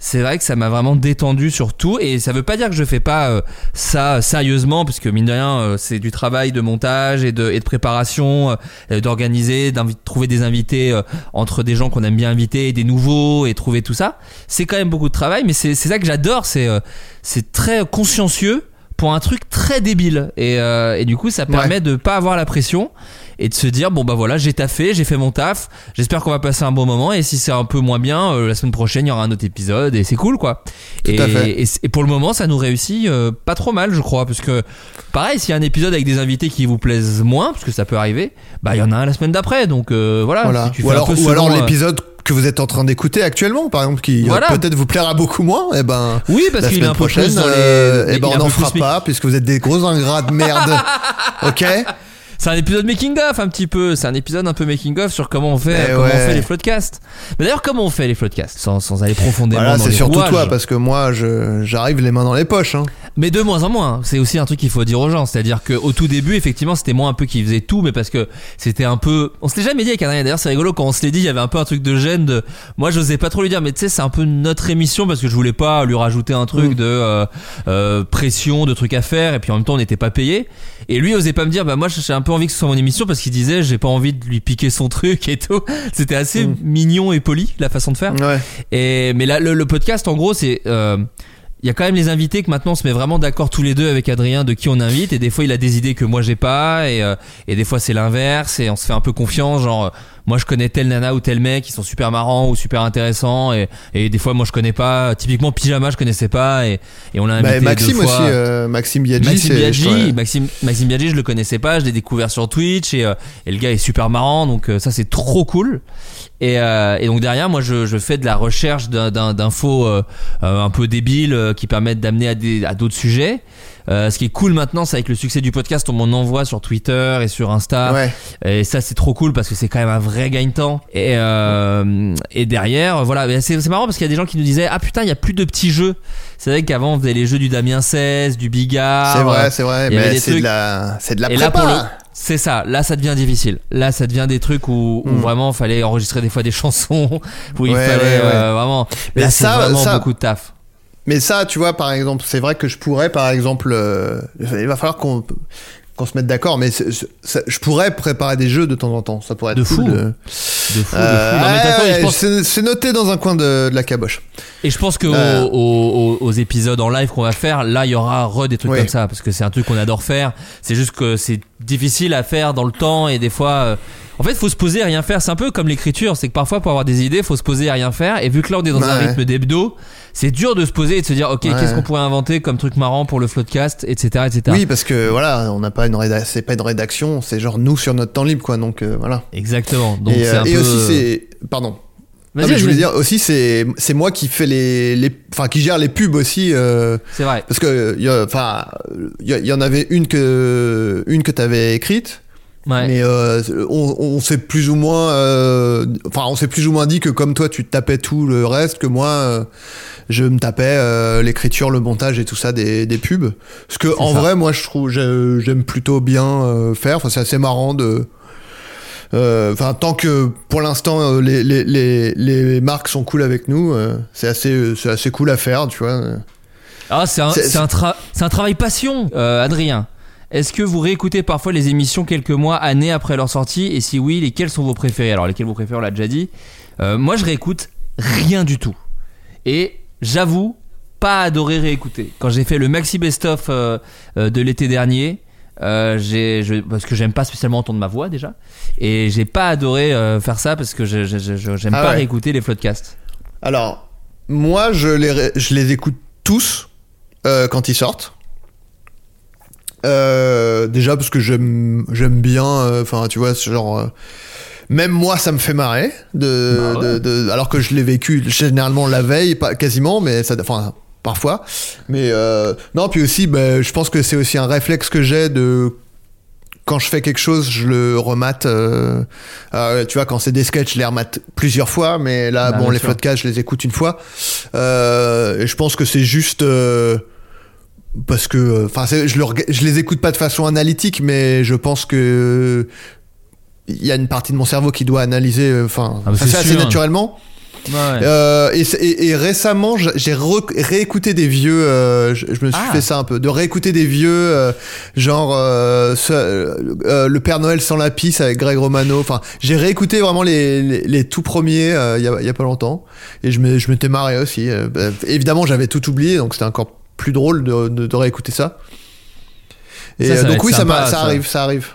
S1: C'est vrai que ça m'a vraiment détendu sur tout et ça veut pas dire que je fais pas euh, ça sérieusement parce que mine de rien euh, c'est du travail de montage et de, et de préparation, euh, d'organiser, de trouver des invités euh, entre des gens qu'on aime bien inviter et des nouveaux et trouver tout ça. C'est quand même beaucoup de travail mais c'est c'est ça que j'adore, c'est euh, c'est très consciencieux pour un truc très débile. Et, euh, et du coup ça permet de pas avoir la pression et de se dire bon bah voilà j'ai taffé j'ai fait mon taf. J'espère qu'on va passer un bon moment. Et si c'est un peu moins bien euh, la semaine prochaine il y aura un autre épisode et c'est cool quoi. Et,
S2: à fait.
S1: et, pour le moment ça nous réussit euh, pas trop mal je crois. Parce que pareil s'il y a un épisode avec des invités qui vous plaisent moins parce que ça peut arriver bah il y en a un la semaine d'après. Donc euh, voilà,
S2: Voilà.
S1: si tu
S2: Ou
S1: fais un
S2: alors,
S1: peu
S2: ou
S1: selon,
S2: alors
S1: euh,
S2: l'épisode que vous êtes en train d'écouter actuellement, par exemple, qui
S1: Voilà.
S2: peut-être vous plaira beaucoup moins. Et ben.
S1: oui parce
S2: la
S1: qu'il est
S2: semaine
S1: un peu
S2: prochaine,
S1: dans les,
S2: euh, eh ben on n'en fera pas puisque vous êtes des gros ingrats de merde. ok
S1: c'est un épisode making of un petit peu. C'est un épisode un peu making of sur comment on fait,
S2: Mais
S1: comment
S2: ouais.
S1: on fait les floodcasts. Mais d'ailleurs, comment on fait les floodcasts? Sans, sans aller profondément
S2: Voilà,
S1: dans
S2: c'est
S1: les
S2: surtout
S1: rouages.
S2: toi, parce que moi, je- j'arrive les mains dans les poches. Hein.
S1: Mais de moins en moins. C'est aussi un truc qu'il faut dire aux gens. C'est-à-dire qu'au tout début, effectivement, c'était moi un peu qui faisait tout, mais parce que c'était un peu. On se l'est jamais dit avec Adrien. D'ailleurs, c'est rigolo quand on se l'est dit, il y avait un peu un truc de gêne. De... Moi, j'osais pas trop lui dire, mais tu sais, c'est un peu notre émission parce que je voulais pas lui rajouter un truc
S2: Mm.
S1: de euh, euh, pression, de trucs à faire, et puis en même temps, on n'était pas payé. Et lui osait pas me dire, bah moi, j'ai un peu envie que ce soit mon émission parce qu'il disait, j'ai pas envie de lui piquer son truc et tout. C'était assez
S2: Mm.
S1: mignon et poli la façon de faire.
S2: Ouais.
S1: Et mais là, le, le podcast, en gros, c'est euh, il y a quand même les invités que maintenant on se met vraiment d'accord tous les deux avec Adrien de qui on invite. Et des fois il a des idées que moi j'ai pas. Et, euh, et des fois c'est l'inverse. Et on se fait un peu confiance genre moi je connais tel nana ou tel mec qui sont super marrants ou super intéressants et, et des fois moi je connais pas typiquement pyjama je connaissais pas et, et on l'a invité
S2: Bah, Maxime
S1: deux fois.
S2: aussi, euh, Maxime Biaggi.
S1: Maxime Biaggi, Maxime, Maxime Biaggi, je le connaissais pas, je l'ai découvert sur Twitch et, euh, et le gars est super marrant, donc euh, ça c'est trop cool. Et, euh, et donc derrière, moi je, je fais de la recherche d'infos euh, euh, un peu débiles euh, qui permettent d'amener à des- à d'autres sujets. Euh, ce qui est cool maintenant, c'est avec le succès du podcast, on m'en envoie sur Twitter et sur Insta.
S2: Ouais.
S1: Et ça, c'est trop cool parce que c'est quand même un vrai gain de temps. Et, euh, et derrière, voilà, c'est marrant parce qu'il y a des gens qui nous disaient Ah putain, il y a plus de petits jeux. C'est vrai qu'avant, on faisait les jeux du Damien 16, du Bigard.
S2: C'est vrai, c'est vrai,
S1: il
S2: mais c'est de la, c'est de la prépa.
S1: C'est ça, là ça devient difficile. Là ça devient des trucs où, où
S2: Mm.
S1: vraiment fallait enregistrer des fois des chansons, où il
S2: Ouais,
S1: fallait
S2: ouais, ouais.
S1: euh, vraiment.
S2: Mais
S1: là
S2: ça-
S1: vraiment
S2: ça-
S1: beaucoup de taf.
S2: Mais ça, tu vois, par exemple, c'est vrai que je pourrais, par exemple, euh, il va falloir qu'on qu'on se mette d'accord, mais c'est- c'est- ça- je pourrais préparer des jeux de temps en temps. Ça pourrait être
S1: De
S2: cool
S1: fou.
S2: de-
S1: De fou, de fou.
S2: Euh,
S1: Non, mais
S2: ouais,
S1: je
S2: ouais,
S1: pense-
S2: c'est c'est noté dans un coin de, de la caboche.
S1: Et je pense que
S2: Euh.
S1: aux, aux- aux épisodes en live qu'on va faire, là il y aura re des trucs
S2: Oui.
S1: comme ça parce que c'est un truc qu'on adore faire. C'est juste que c'est difficile à faire dans le temps et des fois. euh, En fait, faut se poser et rien faire. C'est un peu comme l'écriture, c'est que parfois pour avoir des idées, faut se poser et rien faire. Et vu que là on est dans un rythme d'hebdo, c'est dur de se poser et de se dire ok
S2: Ouais.
S1: qu'est-ce qu'on pourrait inventer comme truc marrant pour le floodcast, etc., etc.
S2: Oui, parce que voilà, on n'a pas une c'est pas une rédaction, c'est genre nous sur notre temps libre, quoi. Donc euh, voilà.
S1: Exactement. Donc
S2: et euh,
S1: un
S2: et
S1: peu.
S2: aussi c'est, pardon.
S1: Vas-y,
S2: Non, mais je voulais dire aussi c'est c'est moi qui fais les les enfin qui gère les pubs aussi euh,
S1: C'est vrai.
S2: parce que enfin il y, en avait une que une que t'avais écrite
S1: Ouais.
S2: mais euh, on, on s'est plus ou moins euh, enfin on s'est plus ou moins dit que comme toi tu tapais tout le reste que moi euh, je me tapais euh, l'écriture le montage et tout ça des, des pubs parce que en
S1: ça.
S2: vrai moi je trouve j'ai- j'aime plutôt bien euh, faire enfin c'est assez marrant de euh, Enfin, tant que pour l'instant les, les, les, les marques sont cool avec nous, c'est assez, c'est assez cool à faire, tu vois.
S1: Ah, c'est un,
S2: C'est-
S1: un, tra- c'est un travail passion, euh, Adrien. Est-ce que vous réécoutez parfois les émissions quelques mois, années après leur sortie? Et si oui, lesquelles sont vos préférés Alors, lesquelles vous préférez, on l'a déjà dit. Euh, moi, je réécoute rien du tout. Et j'avoue, pas adoré réécouter. Quand j'ai fait le maxi best-of euh, euh, de l'été dernier, euh, j'ai, je- parce que j'aime pas spécialement entendre ma voix déjà, et j'ai pas adoré faire ça parce que je, je- j'aime
S2: Ah
S1: pas
S2: ouais.
S1: réécouter les floodcasts.
S2: Alors, moi, je les, ré- je les écoute tous quand ils sortent. Déjà parce que j'aime j'aime bien, enfin tu vois, ce genre. Euh, même moi, ça me fait marrer, de,
S1: Bah ouais.
S2: de- de- alors que je l'ai vécu généralement la veille, pas quasiment, mais ça, enfin parfois. Mais euh, non, puis aussi, bah, je pense que c'est aussi un réflexe que j'ai de quand je fais quelque chose, je le remate. euh, euh, tu vois, quand c'est des sketchs, je les remate plusieurs fois, mais là,
S1: Bah,
S2: bon, les
S1: sûr.
S2: podcasts, je les écoute une fois. Euh, et je pense que c'est juste. euh, parce que, enfin, c'est- je, le je les écoute pas de façon analytique, mais je pense que il y a une partie de mon cerveau qui doit analyser. euh, Enfin,
S1: Ah, bah,
S2: ça
S1: c'est
S2: assez naturellement.
S1: Ouais.
S2: Euh, et, et- et récemment, j'ai réécouté des vieux. euh, je, je me suis
S1: Ah.
S2: fait ça un peu, de réécouter des vieux, euh, genre euh, ce- euh, le Père Noël sans la pisse avec Greg Romano. Enfin, j'ai réécouté vraiment les, les, les tout premiers euh, il y, a, il y a pas longtemps, et je m'ai- je m'étais marré aussi. Euh, bah, évidemment, j'avais tout oublié, donc c'était encore plus drôle de, de, de réécouter ça. Et
S1: Ça, ça va
S2: donc oui, ça,
S1: sympa,
S2: ça
S1: ça.
S2: arrive, ça arrive.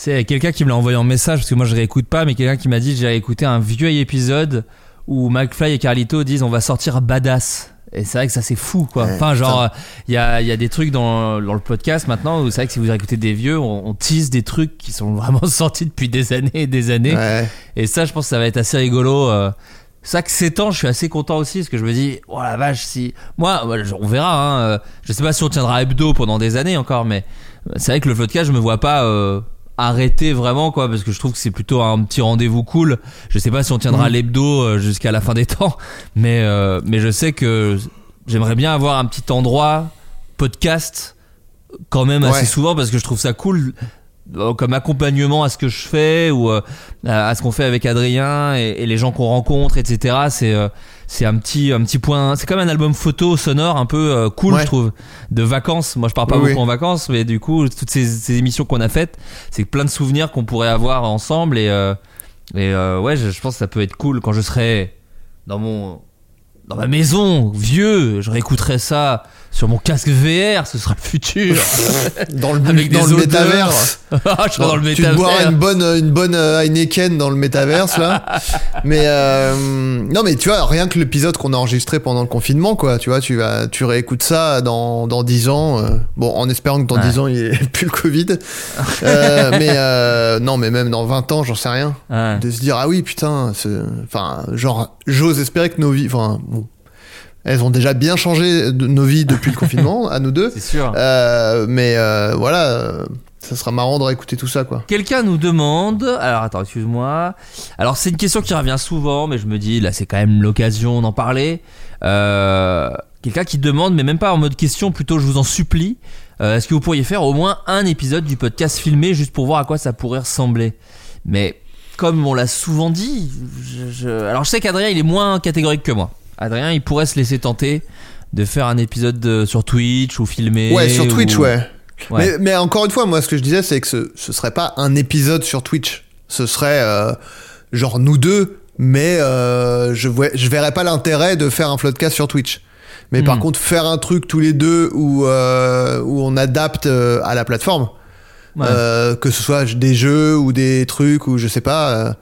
S1: C'est quelqu'un qui me l'a envoyé en message parce que moi je réécoute pas, mais quelqu'un qui m'a dit j'ai réécouté un vieux épisode où McFly et Carlito disent on va sortir badass. Et c'est vrai que ça c'est fou quoi.
S2: Ouais,
S1: enfin genre il y a, y a des trucs dans, dans le podcast maintenant où c'est vrai que si vous écoutez des vieux on, on tease des trucs qui sont vraiment sortis depuis des années et des années.
S2: Ouais.
S1: Et ça je pense que ça va être assez rigolo. euh. Ça que c'est temps, je suis assez content aussi parce que je me dis, oh la vache, si. Moi, on verra, hein, euh, je sais pas si on tiendra hebdo pendant des années encore, mais c'est vrai que le podcast, je me vois pas euh, arrêter vraiment quoi parce que je trouve que c'est plutôt un petit rendez-vous cool. Je sais pas si on tiendra
S2: Mhm.
S1: l'hebdo euh, jusqu'à la fin des temps, mais euh, mais je sais que j'aimerais bien avoir un petit endroit podcast quand même assez souvent parce que je trouve ça cool comme accompagnement à ce que je fais ou euh, à ce qu'on fait avec Adrien et, et les gens qu'on rencontre etc c'est euh, c'est un petit un petit point c'est comme un album photo sonore un peu euh, cool
S2: Ouais.
S1: je trouve de vacances moi je pars pas
S2: Oui,
S1: beaucoup
S2: oui.
S1: en vacances mais du coup toutes ces, ces émissions qu'on a faites c'est plein de souvenirs qu'on pourrait avoir ensemble et euh, et euh, ouais je, je pense que ça peut être cool quand je serai dans mon dans ma maison vieux je réécouterai ça sur mon casque VR ce sera le futur
S2: Dans le,
S1: avec
S2: dans
S1: des
S2: le
S1: odeurs.
S2: métaverse.
S1: je serai dans le
S2: tu boiras
S1: métavers
S2: une bonne, une bonne euh, Heineken dans le métaverse là. mais euh, non, mais tu vois, rien que l'épisode qu'on a enregistré pendant le confinement, quoi. Tu vois, tu vas, tu réécoutes ça dans dans 10 ans. euh, bon, en espérant que dans
S1: Ouais.
S2: 10 ans il n'y ait plus le Covid. Euh, mais non, mais même dans 20 ans, j'en sais rien.
S1: Ouais.
S2: De se dire ah oui putain, enfin genre j'ose espérer que nos vies, enfin bon, elles ont déjà bien changé de nos vies depuis le confinement à nous deux.
S1: c'est sûr
S2: Euh, mais euh, voilà, euh, ça sera marrant de réécouter tout ça, quoi.
S1: Quelqu'un nous demande, alors attends, excuse-moi. Alors c'est une question qui revient souvent, mais je me dis là c'est quand même l'occasion d'en parler. Euh, Quelqu'un qui demande, mais même pas en mode question, plutôt je vous en supplie, est-ce que vous pourriez faire au moins un épisode du podcast filmé juste pour voir à quoi ça pourrait ressembler? Mais comme on l'a souvent dit, je, je- alors je sais qu'Adrien il est moins catégorique que moi. Adrien il pourrait se laisser tenter de faire un épisode de- sur Twitch ou filmer.
S2: Ouais, sur Twitch,
S1: ou-
S2: ouais.
S1: Ouais.
S2: Mais, mais encore une fois, moi, ce que je disais, c'est que ce, ce serait pas un épisode sur Twitch. Ce serait euh, genre nous deux, mais euh, je, vois- je verrais pas l'intérêt de faire un floodcast sur Twitch. Mais par
S1: Hmm.
S2: contre, faire un truc tous les deux où, euh, où on adapte euh, à la plateforme,
S1: Ouais.
S2: Euh, que ce soit des jeux ou des trucs ou je sais pas. euh,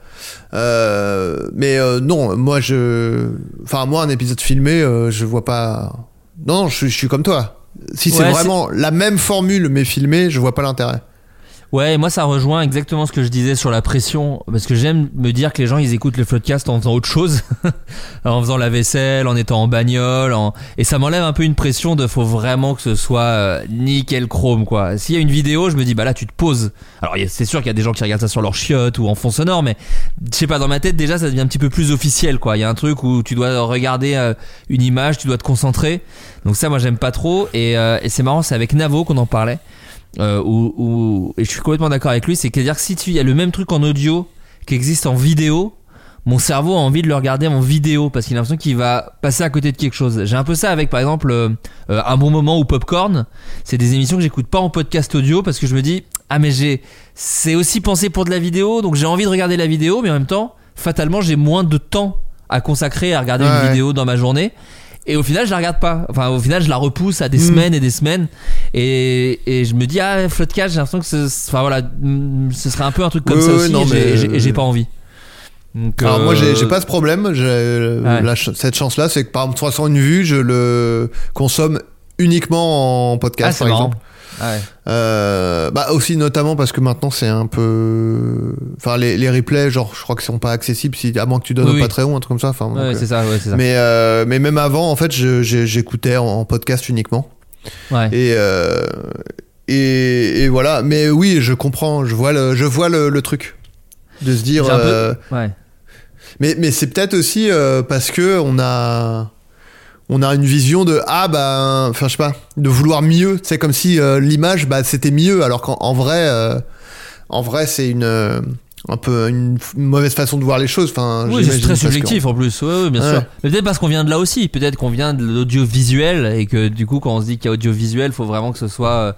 S2: euh, mais euh, non, moi je, enfin moi un épisode filmé, je vois pas. Non, je, suis- je suis comme toi. Si c'est vraiment la même formule mais filmé, je vois pas l'intérêt.
S1: Ouais, moi ça rejoint exactement ce que je disais sur la pression, parce que j'aime me dire que les gens ils écoutent le podcast en faisant autre chose, en faisant la vaisselle, en étant en bagnole, en... et ça m'enlève un peu une pression de faut vraiment que ce soit euh, nickel chrome quoi. S'il y a une vidéo, je me dis bah là tu te poses. Alors c'est sûr qu'il y a des gens qui regardent ça sur leur chiotte ou en fond sonore, mais je sais pas dans ma tête déjà ça devient un petit peu plus officiel quoi. Il y a un truc où tu dois regarder euh, une image, tu dois te concentrer. Donc ça moi j'aime pas trop et, euh, et c'est marrant, c'est avec Navo qu'on en parlait euh, où, où- et je suis complètement d'accord avec lui, c'est qu'à dire que si tu y a le même truc en audio qui existe en vidéo, mon cerveau a envie de le regarder en vidéo parce qu'il a l'impression qu'il va passer à côté de quelque chose. J'ai un peu ça avec par exemple euh, euh, un bon moment ou popcorn. C'est des émissions que j'écoute pas en podcast audio parce que je me dis ah mais j'ai c'est aussi pensé pour de la vidéo donc j'ai envie de regarder la vidéo mais en même temps fatalement j'ai moins de temps à consacrer à regarder
S2: Ouais,
S1: une vidéo dans ma journée. Et au final, je la regarde pas. Enfin, au final, je la repousse à des
S2: Mm.
S1: semaines et des semaines. Et, et je me dis, ah, Floodcast, j'ai l'impression que ce, enfin, voilà, mm, ce serait un peu un truc comme ça aussi.
S2: non,
S1: et j'ai-
S2: mais-
S1: et j'ai- j'ai pas envie. Donc,
S2: Alors
S1: euh,
S2: moi j'ai j'ai pas ce problème. J'ai euh,
S1: Ouais.
S2: la ch- cette chance là, c'est que par exemple 301 vues, je le consomme uniquement en podcast
S1: Ah,
S2: par
S1: marrant.
S2: exemple.
S1: Ah ouais.
S2: Euh, bah aussi notamment parce que maintenant c'est un peu, enfin les, les replays genre je crois que sont pas accessibles si à moins que tu donnes
S1: Oui,
S2: au
S1: oui.
S2: Patreon un truc comme ça. Enfin, donc,
S1: Ouais, c'est ça, ouais, c'est ça.
S2: mais euh, mais même avant en fait j'écoutais en, en podcast uniquement et euh, et, et voilà. Mais oui je comprends, je vois le je vois le, le truc de se dire.
S1: Peu-
S2: mais, mais c'est peut-être aussi parce que on a on a une vision de ah bah enfin je sais pas de vouloir mieux c'est comme si euh, l'image bah c'était mieux alors qu'en en vrai euh, en vrai c'est une euh, un peu une, mauvaise façon de voir les choses enfin
S1: Oui, c'est très subjectif en plus. Ouais, ouais, bien
S2: Ouais.
S1: sûr. Mais peut-être parce qu'on vient de là aussi. Peut-être qu'on vient de l'audiovisuel et que du coup, quand on se dit qu'il y a audiovisuel, faut vraiment que ce soit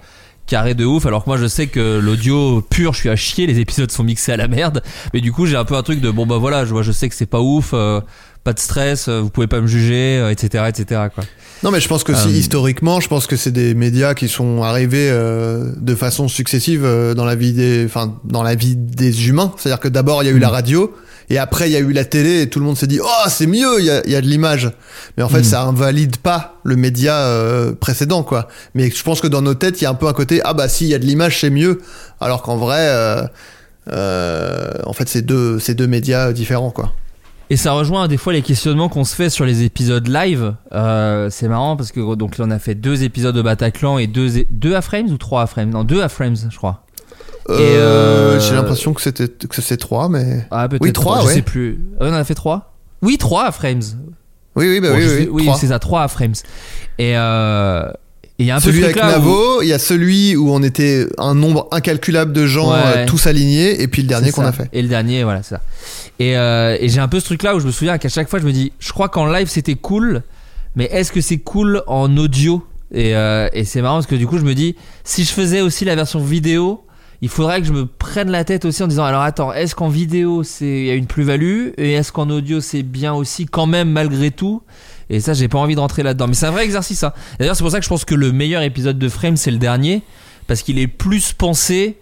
S1: carré de ouf. Alors que moi, je sais que l'audio pur, je suis à chier. Les épisodes sont mixés à la merde. Mais du coup, j'ai un peu un truc de bon bah voilà, je vois, je sais que c'est pas ouf. Pas de stress, euh, vous pouvez pas me juger, euh, etc., etc. Quoi.
S2: non mais je pense que si
S1: Euh,
S2: historiquement je pense que c'est des médias qui sont arrivés euh, de façon successive euh, dans la vie des enfin dans la vie des humains c'est à dire que d'abord il y a eu
S1: Mm.
S2: la radio et après il y a eu la télé et tout le monde s'est dit oh c'est mieux il y a, il y a de l'image mais en fait
S1: Mm.
S2: ça invalide pas le média euh, précédent quoi mais je pense que dans nos têtes il y a un peu un côté ah bah si il y a de l'image c'est mieux alors qu'en vrai euh, euh, en fait c'est deux c'est deux médias différents quoi
S1: Et ça rejoint des fois les questionnements qu'on se fait sur les épisodes live. Euh, c'est marrant parce que donc on a fait deux épisodes de Bataclan et deux deux à frames ou trois à frames Non, deux à frames, je crois.
S2: Euh,
S1: euh,
S2: J'ai l'impression que c'était que c'est 3, mais.
S1: Ah, peut-être
S2: Oui, trois,
S1: trois,
S2: ouais.
S1: Je sais plus. Ah, on en a fait 3 Oui, 3 à Frames.
S2: Oui, oui, bah
S1: Bon,
S2: oui, oui. trois.
S1: c'est ça, 3 à Frames. Et euh, et il y a un peu
S2: Celui
S1: ce
S2: avec
S1: où-
S2: Navo, il y a celui où on était un nombre incalculable de gens
S1: Ouais.
S2: euh, tous alignés, et puis le dernier qu'on a fait.
S1: Et le dernier, voilà, c'est ça. Et, euh, et j'ai un peu ce truc là où je me souviens qu'à chaque fois je me dis, je crois qu'en live c'était cool, mais est-ce que c'est cool en audio? Et, euh, et c'est marrant parce que du coup je me dis, si je faisais aussi la version vidéo, il faudrait que je me prenne la tête aussi en disant, alors attends, est-ce qu'en vidéo c'est il y a une plus-value et est-ce qu'en audio c'est bien aussi quand même malgré tout? Et ça, j'ai pas envie de rentrer là-dedans. Mais c'est un vrai exercice, ça. D'ailleurs, c'est pour ça que je pense que le meilleur épisode de Frame, c'est le dernier. Parce qu'il est plus pensé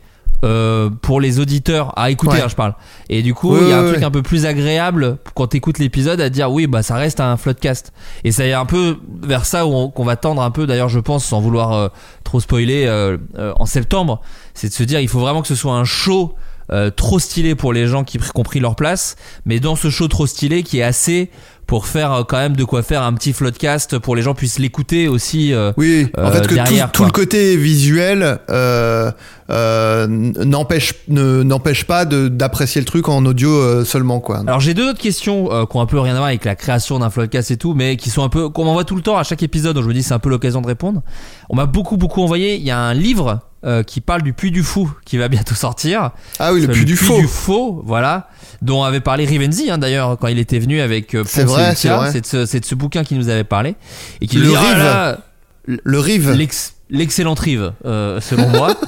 S1: euh, pour les auditeurs à écouter,
S2: Ouais.
S1: hein, je parle. Et du coup, il y a un truc un peu plus agréable quand t'écoutes l'épisode à dire oui, bah ça reste un floodcast. Et ça y est un peu vers ça où on- qu'on va tendre un peu, d'ailleurs, je pense, sans vouloir euh, trop spoiler, euh, euh, en septembre. C'est de se dire, il faut vraiment que ce soit un show. Euh, trop stylé pour les gens qui ont pris leur place, mais dans ce show trop stylé qui est assez pour faire euh, quand même de quoi faire un petit floodcast pour les gens puissent l'écouter aussi. euh,
S2: Oui, en
S1: euh,
S2: fait, que tout-
S1: derrière,
S2: tout,
S1: quoi.
S2: le côté visuel euh, euh, n'empêche ne- n'empêche pas d'apprécier le truc en audio seulement, quoi.
S1: Alors j'ai deux autres questions euh, qui ont un peu rien à voir avec la création d'un floodcast et tout, mais qui sont un peu qu'on m'envoie tout le temps à chaque épisode. Donc je me dis c'est un peu l'occasion de répondre. On m'a beaucoup beaucoup envoyé. Il y a un livre euh, qui parle du Puy du Fou qui va bientôt sortir.
S2: Ah oui, le
S1: C'est
S2: plus du faux.
S1: du faux, voilà, dont avait parlé Rivenzi hein, d'ailleurs quand il était venu avec euh,
S2: C'est vrai, c'est vrai.
S1: C'est de, ce, c'est de ce bouquin qui nous avait parlé et qui
S2: Le
S1: ah
S2: Rive.
S1: là,
S2: Le Rive.
S1: l'ex- l'excellente Rive, euh, selon moi.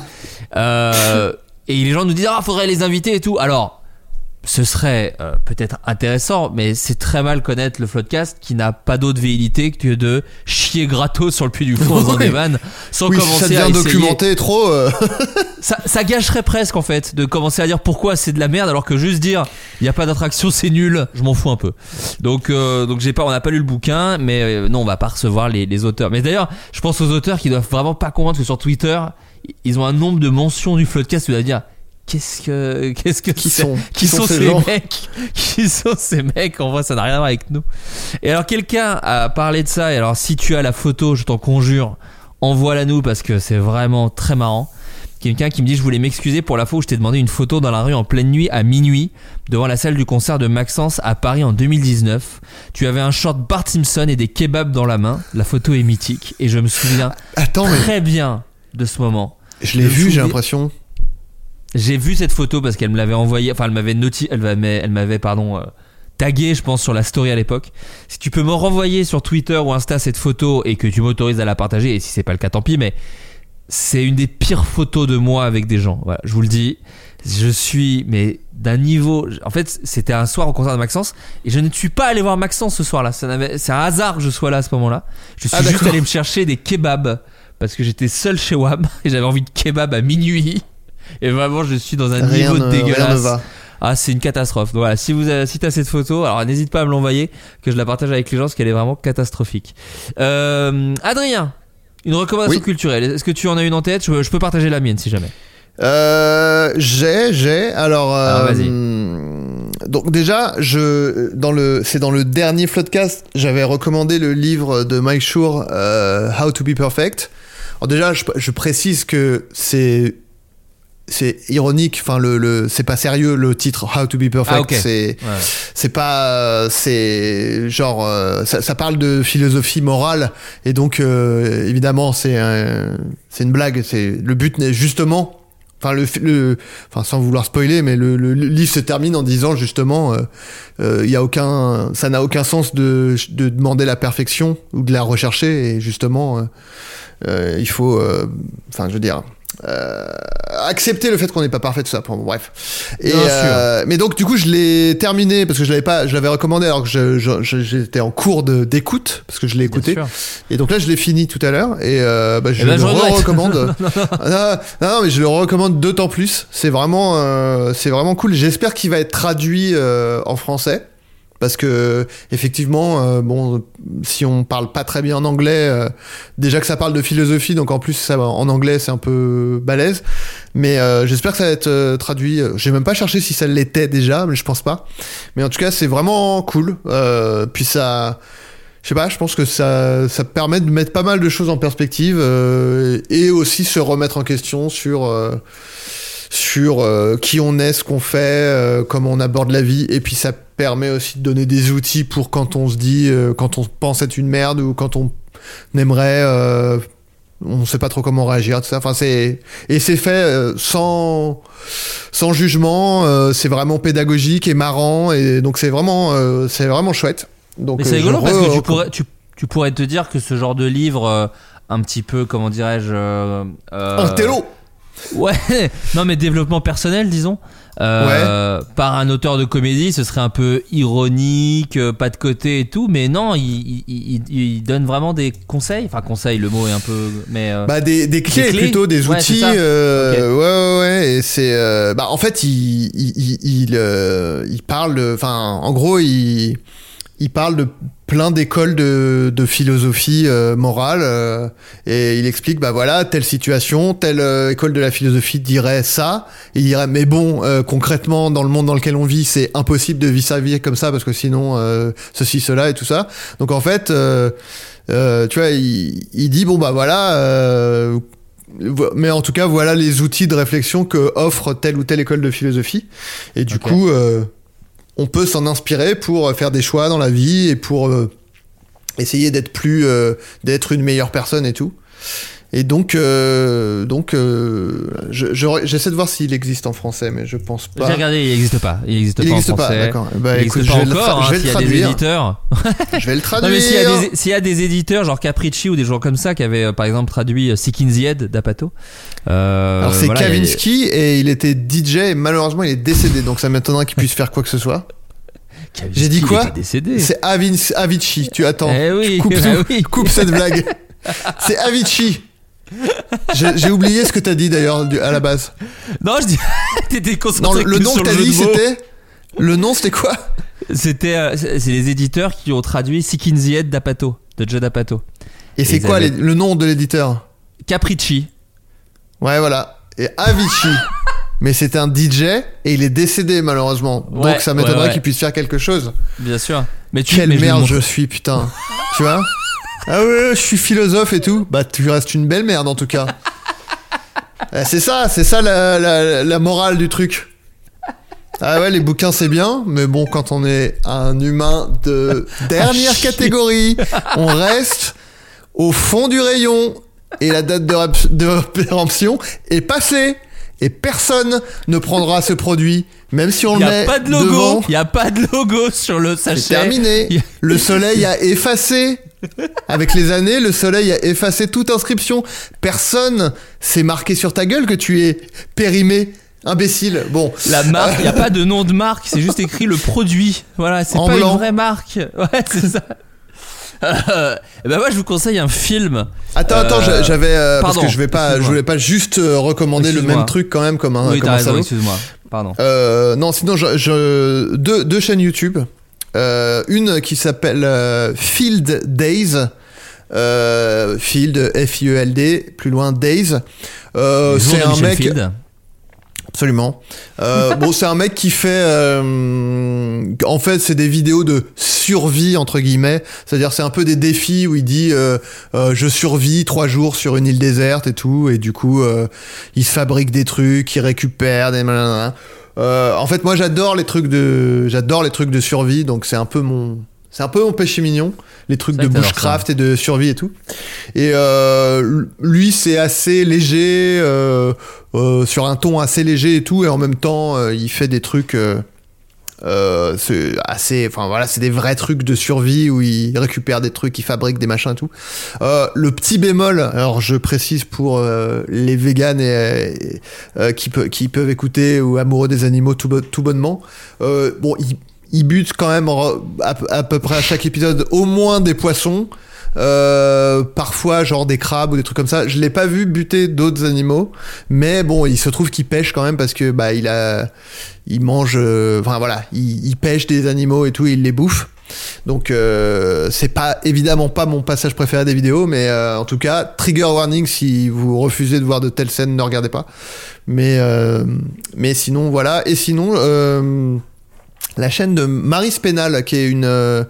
S1: Euh, et les gens nous disent ah faudrait les inviter et tout. Alors ce serait euh, peut-être intéressant, mais c'est très mal connaître le Floodcast qui n'a pas d'autre véhilité que de chier gratos sur le puits du faisant
S2: Oui.
S1: des vannes sans
S2: oui,
S1: commencer
S2: ça devient
S1: à
S2: documenté trop. euh,
S1: Ça, ça gâcherait presque en fait de commencer à dire pourquoi c'est de la merde alors que juste dire il n'y a pas d'attraction c'est nul, je m'en fous un peu. Donc euh, donc j'ai pas on n'a pas lu le bouquin mais euh, non on va pas recevoir les, les auteurs. Mais d'ailleurs je pense aux auteurs qui doivent vraiment pas comprendre que sur Twitter ils ont un nombre de mentions du Floodcast tu dois dire qu'est-ce que qu'est-ce que
S2: Qui sont-
S1: qui, sont, ces mecs qui sont ces mecs en vrai ça n'a rien à voir avec nous. Et alors quelqu'un a parlé de ça et alors si tu as la photo je t'en conjure envoie-la nous parce que c'est vraiment très marrant. Quelqu'un qui me dit je voulais m'excuser pour la fois où je t'ai demandé une photo dans la rue en pleine nuit à minuit devant la salle du concert de Maxence à Paris en 2019. Tu avais un short Bart Simpson et des kebabs dans la main. La photo est mythique et je me souviens
S2: Attends, mais
S1: très bien de ce moment.
S2: je l'ai vu, j'ai l'impression.
S1: J'ai vu cette photo parce qu'elle me l'avait envoyée, enfin elle m'avait noti, elle m'avait, elle m'avait pardon euh, tagué, je pense, sur la story à l'époque. Si tu peux me renvoyer sur Twitter ou Insta cette photo et que tu m'autorises à la partager, et si c'est pas le cas, tant pis, mais c'est une des pires photos de moi avec des gens. Voilà, je vous le dis, je suis mais d'un niveau. En fait, c'était un soir au concert de Maxence et je ne suis pas allé voir Maxence ce soir-là. C'est un hasard que je sois là à ce moment-là. Je suis
S2: Ah,
S1: juste allé me chercher des kebabs parce que j'étais seul chez Wam et j'avais envie de kebab à minuit. Et vraiment, je suis dans un
S2: Rien
S1: niveau
S2: ne,
S1: de
S2: rien ne
S1: dégueulasse.
S2: va.
S1: Ah, c'est une catastrophe. Donc voilà, si vous avez, si t'as cette photo, alors n'hésite pas à me l'envoyer, que je la partage avec les gens, parce qu'elle est vraiment catastrophique. Euh, Adrien, une recommandation
S2: Oui.
S1: culturelle. Est-ce que tu en as une en tête? Je, je peux partager la mienne si jamais.
S2: Euh, j'ai, j'ai. Alors, euh,
S1: Alors, vas-y.
S2: donc déjà, je dans le, c'est dans le dernier Floodcast, j'avais recommandé le livre de Mike Schur, euh, How to Be Perfect. Alors déjà, je, je précise que c'est c'est ironique. Enfin, le, le c'est pas sérieux le titre How to Be Perfect.
S1: Ah.
S2: C'est c'est pas euh, c'est genre euh, ça, ça parle de philosophie morale et donc euh, évidemment c'est un- c'est une blague c'est le but n'est justement enfin le, le enfin sans vouloir spoiler mais le, le- livre se termine en disant justement euh, euh, il y a aucun ça n'a aucun sens de, de demander la perfection ou de la rechercher et justement il faut enfin je veux dire euh, accepter le fait qu'on n'est pas parfait tout ça bon, bref. Et euh, mais donc du coup je l'ai terminé parce que je l'avais pas je l'avais recommandé alors que j'étais en cours de d'écoute parce que je l'ai écouté. et donc là je l'ai fini tout à l'heure et euh, bah, je
S1: Eh ben,
S2: le
S1: je
S2: recommande. Non, non, mais je le recommande d'autant plus. C'est vraiment euh, c'est vraiment cool. J'espère qu'il va être traduit euh, en français parce que effectivement euh, bon si on parle pas très bien en anglais euh, déjà que ça parle de philosophie donc en plus en anglais c'est un peu balèze. Mais euh, j'espère que ça va être traduit. J'ai même pas cherché si ça l'était déjà mais je pense pas. Mais en tout cas c'est vraiment cool. Puis ça je sais pas, je pense que ça, ça permet de mettre pas mal de choses en perspective et aussi se remettre en question sur, sur euh, qui on est, ce qu'on fait, euh, comment on aborde la vie, et puis ça permet aussi de donner des outils pour quand on se dit, euh, quand on pense être une merde ou quand on aimerait, euh, on sait pas trop comment réagir, tout ça. Enfin, c'est et c'est fait euh, sans sans jugement. euh, c'est vraiment pédagogique et marrant, et donc c'est vraiment euh, c'est vraiment chouette. Donc
S1: Mais c'est rigolo parce que tu pourrais, tu, tu pourrais te dire que ce genre de livre, euh, un petit peu, comment dirais-je. euh, euh,
S2: un télo.
S1: Ouais, non mais développement personnel, disons. Euh, Par un auteur de comédie, ce serait un peu ironique, euh, pas de côté et tout, mais non, il, il, donne vraiment des conseils. Enfin, conseils, le mot est un peu. Mais. euh,
S2: Bah des, des clés,
S1: Des clés
S2: plutôt des
S1: Ouais,
S2: outils euh, ouais ouais ouais et c'est bah en fait il il il il, parle enfin en gros il il parle de plein d'écoles de, de philosophie euh, morale euh, et il explique bah voilà telle situation telle euh, école de la philosophie dirait ça il dirait mais bon concrètement dans le monde dans lequel on vit c'est impossible de vivre sa vie comme ça parce que sinon ceci cela et tout ça. Donc en fait tu vois il, il dit bon bah voilà vo- mais en tout cas voilà les outils de réflexion que offre telle ou telle école de philosophie. Et du coup on peut s'en inspirer pour faire des choix dans la vie et pour euh, essayer d'être plus euh, d'être une meilleure personne et tout et donc euh, donc euh, je- je- j'essaie de voir s'il existe en français mais je pense
S1: J'ai
S2: pas
S1: regardé, il n'existe pas. Il n'existe
S2: il
S1: pas en
S2: n'existe pas
S1: français.
S2: d'accord bah
S1: il
S2: écoute
S1: n'existe
S2: je
S1: pas
S2: le,
S1: encore. hein,
S2: je
S1: s'il y a des éditeurs.
S2: je vais le
S1: Non
S2: traduire
S1: mais s'il y, a des- s'il y a des éditeurs genre Capricci ou des gens comme ça qui avaient euh, par exemple traduit euh, Sick in the Head d'Apato. Euh,
S2: alors c'est
S1: voilà, il a-
S2: Kavinsky et il était DJ et malheureusement il est décédé donc ça m'étonnerait qu'il puisse faire quoi que ce soit J'ai dit
S1: il
S2: quoi. C'est Avin- Avicii, tu attends.
S1: Eh oui,
S2: tout,
S1: oui.
S2: coupe cette blague. C'est Avicii. J'ai oublié ce que t'as dit d'ailleurs à la base.
S1: Non, je dis. T'étais
S2: Non,
S1: concentré
S2: le, le
S1: que
S2: nom que
S1: le
S2: t'as dit c'était? Le nom c'était quoi?
S1: C'était. euh, c'est les éditeurs qui ont traduit Sick in the Head d'Apato, de Joe d'Apato.
S2: Et c'est quoi
S1: avaient-
S2: les- le nom de l'éditeur?
S1: Capricci.
S2: Ouais, voilà. Et Avicii. Mais c'était un DJ et il est décédé malheureusement.
S1: Ouais,
S2: Donc ça m'étonnerait
S1: ouais, ouais.
S2: qu'il puisse faire quelque chose.
S1: Bien sûr. Mais tu
S2: Quelle
S1: mais
S2: merde je suis, putain. tu vois? Ah ouais, je suis philosophe et tout. Bah, tu restes une belle merde en tout cas. Eh, c'est ça, c'est ça la, la, la morale du truc. Ah ouais, les bouquins c'est bien, mais bon, quand on est un humain de dernière catégorie, on reste au fond du rayon et la date de, péremption est passée. Et personne ne prendra ce produit, même si on le
S1: n'y
S2: met
S1: a pas de logo. Il n'y a pas de logo sur le sachet.
S2: C'est terminé.
S1: A-
S2: Le soleil a effacé. Avec les années, le soleil a effacé toute inscription. Personne s'est marqué sur ta gueule que tu es périmé. Imbécile. Bon.
S1: La marque, il n'y a pas de nom de marque, c'est juste écrit le produit. Voilà, c'est
S2: En
S1: pas
S2: blanc.
S1: une vraie marque. Ouais, c'est ça. Euh, et ben moi je vous conseille un film.
S2: Attends, attends,
S1: Euh,
S2: j'a- j'avais euh, parce que je vais pas, je voulais pas juste euh, recommander le même truc quand même comme un,
S1: oui,
S2: comme
S1: t'as
S2: un
S1: raison. Pardon.
S2: Euh, non, sinon, je, je- deux, deux chaînes YouTube. Euh, une qui s'appelle euh, Field Days. Euh, Field, F-I-E-L-D, plus loin Days. Euh, c'est un mec.
S1: Field.
S2: Absolument. Euh, bon, c'est un mec qui fait. euh, en fait, c'est des vidéos de survie entre guillemets. C'est-à-dire, c'est un peu des défis où il dit euh, je survis trois jours sur une île déserte et tout, et du coup, euh, il se fabrique des trucs, il récupère des. blablabla. Euh, en fait, moi, j'adore les trucs de, j'adore les trucs de survie, donc c'est un peu mon. C'est un peu mon péché mignon, les trucs de bushcraft et de survie et tout. Et euh, lui, c'est assez léger, euh, euh, sur un ton assez léger et tout, et en même temps, il fait des trucs euh, c'est assez, enfin voilà, c'est des vrais trucs de survie où il récupère des trucs, il fabrique des machins et tout. Euh, le petit bémol, alors je précise pour euh, les véganes qui, peuvent écouter ou amoureux des animaux tout, bo- tout bonnement, bon, il, il bute quand même à peu près à chaque épisode au moins des poissons. Euh, parfois genre des crabes ou des trucs comme ça. Je l'ai pas vu buter d'autres animaux, mais bon, il se trouve qu'il pêche quand même parce que bah il a, il mange, euh, enfin voilà, il, pêche des animaux et tout, et il les bouffe. Donc euh, c'est pas évidemment pas mon passage préféré des vidéos, mais euh, en tout cas trigger warning si vous refusez de voir de telles scènes, ne regardez pas. Mais euh, mais sinon voilà, et sinon. La chaîne de Marie Spénal, qui est une euh,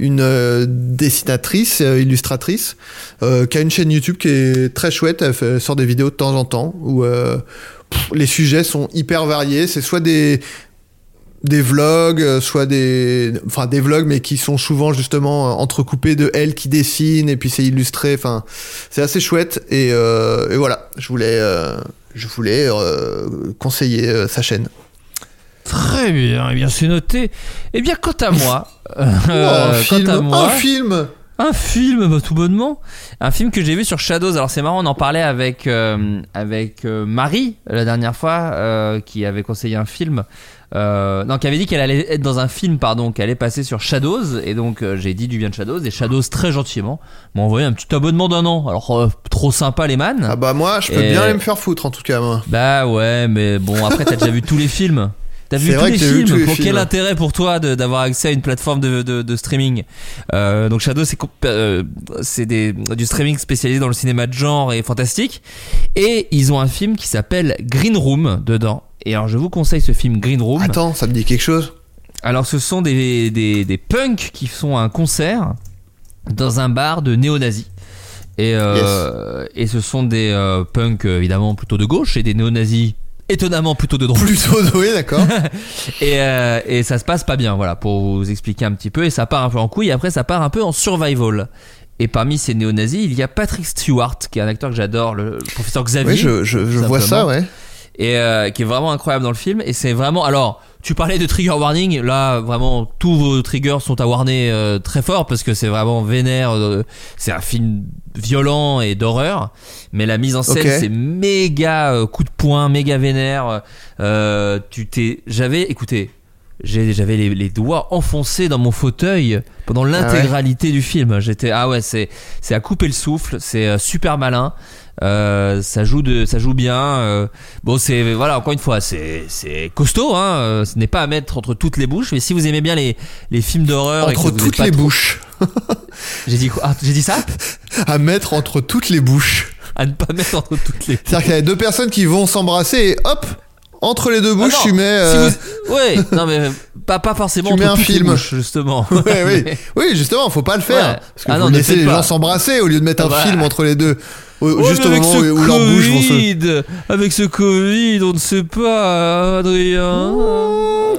S2: euh, dessinatrice, euh, illustratrice, qui a une chaîne YouTube qui est très chouette. Elle, sort des vidéos de temps en temps où les sujets sont hyper variés. C'est soit des des vlogs, soit des, enfin des vlogs, mais qui sont souvent justement entrecoupés de elle qui dessine et puis c'est illustré. Enfin, c'est assez chouette et, et voilà. Je voulais, je voulais conseiller sa chaîne.
S1: Très bien, eh bien c'est noté. Eh bien, quant à moi,
S2: Oh, un
S1: euh,
S2: film,
S1: quant à moi,
S2: un film.
S1: Un film, bah, tout bonnement. Un film que j'ai vu sur Shadows. Alors c'est marrant, on en parlait avec euh, avec euh, Marie la dernière fois, qui avait conseillé un film. Euh, non, qui avait dit qu'elle allait être dans un film, pardon, qu'elle allait passer sur Shadows. Et donc euh, j'ai dit du bien de Shadows. Et Shadows très gentiment m'a envoyé un petit abonnement d'un an. Alors euh, trop sympa les man.
S2: Ah bah moi, je peux
S1: Et-
S2: bien aller me faire foutre en tout cas. Moi.
S1: Bah ouais, mais bon, après t'as déjà vu tous les films. T'as vu tous les
S2: vu
S1: films.
S2: tous les
S1: Pour quel intérêt pour toi d'avoir accès à une plateforme de, de, de streaming? Euh, Donc Shadow, c'est euh, du streaming spécialisé dans le cinéma de genre et fantastique. Et ils ont un film qui s'appelle Green Room dedans. Et alors je vous conseille ce film Green Room.
S2: Attends, ça me dit quelque chose.
S1: Alors ce sont des, des, des punks qui font un concert dans un bar de néo-nazis. Et, euh, et ce sont des punks évidemment plutôt de gauche et des néo-nazis étonnamment plutôt de droite.
S2: Plutôt oui, d'accord.
S1: Et, euh, et ça se passe pas bien, voilà, pour vous expliquer un petit peu. Et ça part un peu en couille, et après ça part un peu en survival. Et parmi ces néo-nazis, il y a Patrick Stewart, qui est un acteur que j'adore, le, le professeur Xavier.
S2: oui, je, je, je vois ça, ouais.
S1: Et euh, qui est vraiment incroyable dans le film. Et c'est vraiment. Alors, tu parlais de trigger warning. Là, vraiment, tous vos triggers sont à warner euh, très fort parce que c'est vraiment vénère. euh, c'est un film violent et d'horreur. Mais la mise en scène, c'est méga euh, coup de poing, méga vénère. Euh, tu t'es. J'avais. Écoutez. J'avais les, les doigts enfoncés dans mon fauteuil pendant l'intégralité du film. J'étais ah ouais c'est c'est à couper le souffle, c'est euh, super malin. Euh, ça joue de ça joue bien euh, bon c'est voilà encore une fois c'est c'est costaud hein euh, ce n'est pas à mettre entre toutes les bouches mais si vous aimez bien les les films d'horreur et que
S2: Entre
S1: vous êtes
S2: toutes les
S1: trop-
S2: bouches.
S1: j'ai dit quoi? Ah, j'ai dit ça?
S2: À mettre entre toutes les bouches.
S1: à ne pas mettre entre toutes les
S2: C'est-à-dire qu'il y a deux personnes qui vont s'embrasser et hop, entre les deux bouches,
S1: Ah non,
S2: tu mets.
S1: si
S2: euh,
S1: vous- ouais non mais pas pas forcément
S2: Tu mets un film.
S1: bouches, justement
S2: Ouais, oui. oui, justement, faut pas le faire.
S1: Ouais.
S2: Parce que
S1: Ah non, faites
S2: les
S1: pas.
S2: gens s'embrasser au lieu de mettre un film entre les deux.
S1: Ouais,
S2: juste au
S1: avec
S2: moment
S1: ce
S2: où, leurs bouches vont se.
S1: Covid, avec ce Covid, on ne sait pas, Adrien.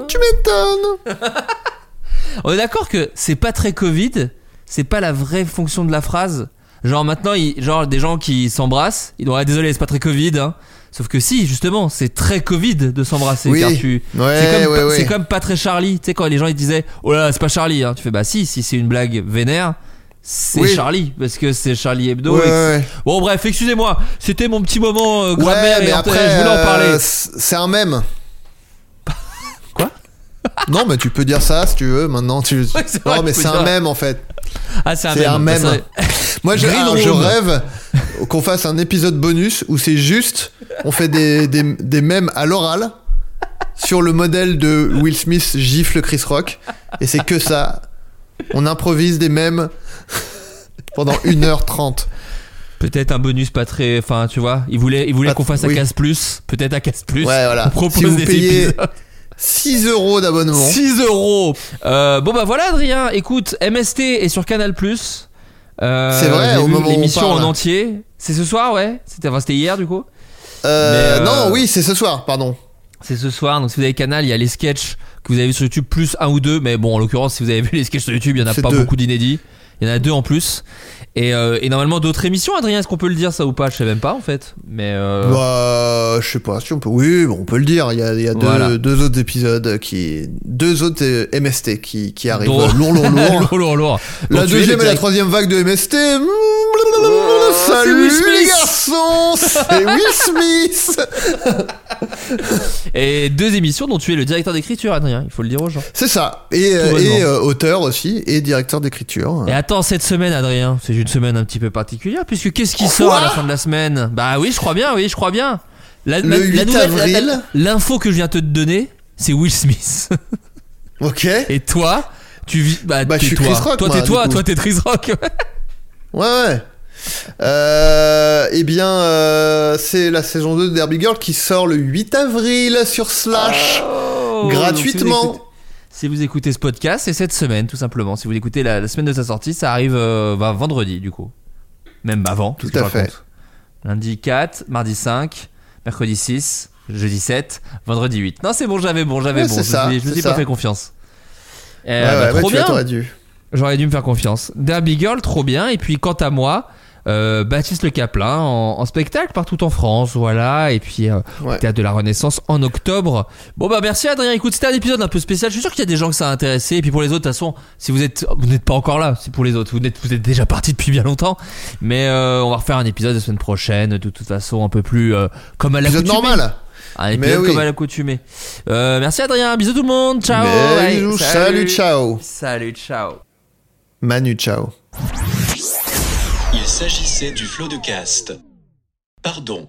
S2: Tu m'étonnes.
S1: On est d'accord que c'est pas très Covid, c'est pas la vraie fonction de la phrase. Genre maintenant, il- genre des gens qui s'embrassent, ils doivent ah, désolé, c'est pas très Covid. Hein. Sauf que si, justement, c'est très Covid de s'embrasser.
S2: Oui.
S1: car tu,
S2: Ouais,
S1: c'est comme,
S2: ouais,
S1: pas-
S2: ouais.
S1: c'est comme pas très Charlie. Tu sais quand les gens ils disaient, oh là, là, c'est pas Charlie. Hein. Tu fais bah si, si c'est une blague vénère, c'est
S2: Oui.
S1: Charlie parce que c'est Charlie Hebdo. Et. Bon bref, excusez-moi, c'était mon petit moment euh, grammaire
S2: mais
S1: et
S2: après,
S1: je voulais en
S2: euh,
S1: parler.
S2: c- c'est un mème.
S1: Quoi?
S2: Non, mais tu peux dire ça si tu veux. Maintenant, tu. Non, mais c'est un mème en fait.
S1: Ah c'est un
S2: c'est
S1: mème.
S2: un mème.
S1: Ça-
S2: Moi, je, rêve qu'on fasse un épisode bonus où c'est juste, on fait des, des, des mèmes à l'oral sur le modèle de Will Smith gifle Chris Rock. Et c'est que ça. On improvise des mèmes pendant 1h30.
S1: Peut-être un bonus pas très. Enfin, tu vois, il voulait, il voulait qu'on fasse
S2: oui.
S1: à casse plus. Peut-être à casse plus.
S2: Ouais, voilà.
S1: On propose
S2: Si vous
S1: des
S2: payez
S1: épisodes.
S2: 6 euros d'abonnement.
S1: 6 euros. Euh, bon bah voilà, Adrien. Écoute, MST est sur Canal Plus. Euh,
S2: C'est vrai, au moment
S1: l'émission en entier. C'est ce soir, ouais. C'était, enfin, hier du coup.
S2: Euh, Non, oui, c'est ce soir, pardon.
S1: C'est ce soir. Donc si vous avez Canal, il y a les sketchs que vous avez vu sur YouTube plus un ou deux. Mais bon, en l'occurrence, si vous avez vu les sketchs sur YouTube, il y en a pas
S2: deux.
S1: beaucoup d'inédits. Il y en a deux en plus. Et, euh, et normalement d'autres émissions. Adrien, est-ce qu'on peut le dire ça ou pas? Je sais même pas en fait. Mais euh,
S2: Bah, je sais pas si on peut. Oui, on peut le dire. Il y a, il y a deux,
S1: Voilà.
S2: deux autres épisodes qui. Deux autres euh, MST qui, qui arrivent.
S1: Lourd.
S2: Lourd, lourd, lourd.
S1: lourd, lourd, lourd.
S2: La deuxième et la troisième vague de MST.
S1: Oh, c'est
S2: Salut les garçons, c'est Will Smith.
S1: Et deux émissions dont tu es le directeur d'écriture, Adrien. Il faut le dire aux gens.
S2: C'est ça. Et, euh, et euh, auteur aussi et directeur d'écriture.
S1: Et attends, cette semaine, Adrien, c'est une semaine un petit peu particulière, puisque qu'est-ce qui sort à la fin de la semaine? Bah oui, je crois bien, oui, je crois bien. La,
S2: Le
S1: la- la
S2: 8
S1: nouvelle-
S2: avril.
S1: L'info que je viens de te donner, c'est Will Smith.
S2: Ok.
S1: Et toi, tu vis. Bah,
S2: Bah, je suis
S1: toi.
S2: Chris Rock,
S1: Toi, t'es toi, toi, t'es Chris Rock.
S2: Ouais, ouais. Euh, eh bien, euh, c'est la saison 2 de Derby Girl qui sort le 8 avril sur Slash.
S1: Oh,
S2: Gratuitement.
S1: donc, si vous écoutez- si vous écoutez ce podcast, c'est cette semaine tout simplement. Si vous l'écoutez la, la semaine de sa sortie, ça arrive euh, bah, vendredi du coup. Même avant.
S2: Tout à fait.
S1: Lundi 4, mardi 5, mercredi 6, jeudi 7, vendredi 8. Non, c'est bon, j'avais bon, j'avais
S2: Ouais,
S1: bon.
S2: ça,
S1: me suis- je
S2: c'est
S1: suis pas fait confiance. Eh,
S2: Ouais,
S1: bah,
S2: ouais,
S1: trop bien.
S2: dû.
S1: J'aurais dû me faire confiance. Derby Girl, trop bien. Et puis quant à moi, euh, Baptiste Le Caplin en, en spectacle partout en France, voilà. Et puis euh,
S2: Ouais.
S1: au Théâtre de la Renaissance en octobre. Bon bah merci Adrien. Écoute, c'était un épisode un peu spécial. Je suis sûr qu'il y a des gens que ça a intéressé. Et puis pour les autres, de toute façon, si vous êtes, vous n'êtes pas encore là, c'est pour les autres. Vous êtes, vous êtes déjà partis depuis bien longtemps. Mais euh, on va refaire un épisode la semaine prochaine, de toute façon un peu plus euh, comme à
S2: Épisode
S1: l'accoutumée.
S2: normal.
S1: Un épisode
S2: oui.
S1: comme à l'accoutumée. Merci Adrien. Bisous tout le monde. Ciao. Allez,
S2: bisous, salut, ciao.
S1: Salut, ciao.
S2: Manu, ciao.
S3: Il s'agissait du flot de cast. Pardon.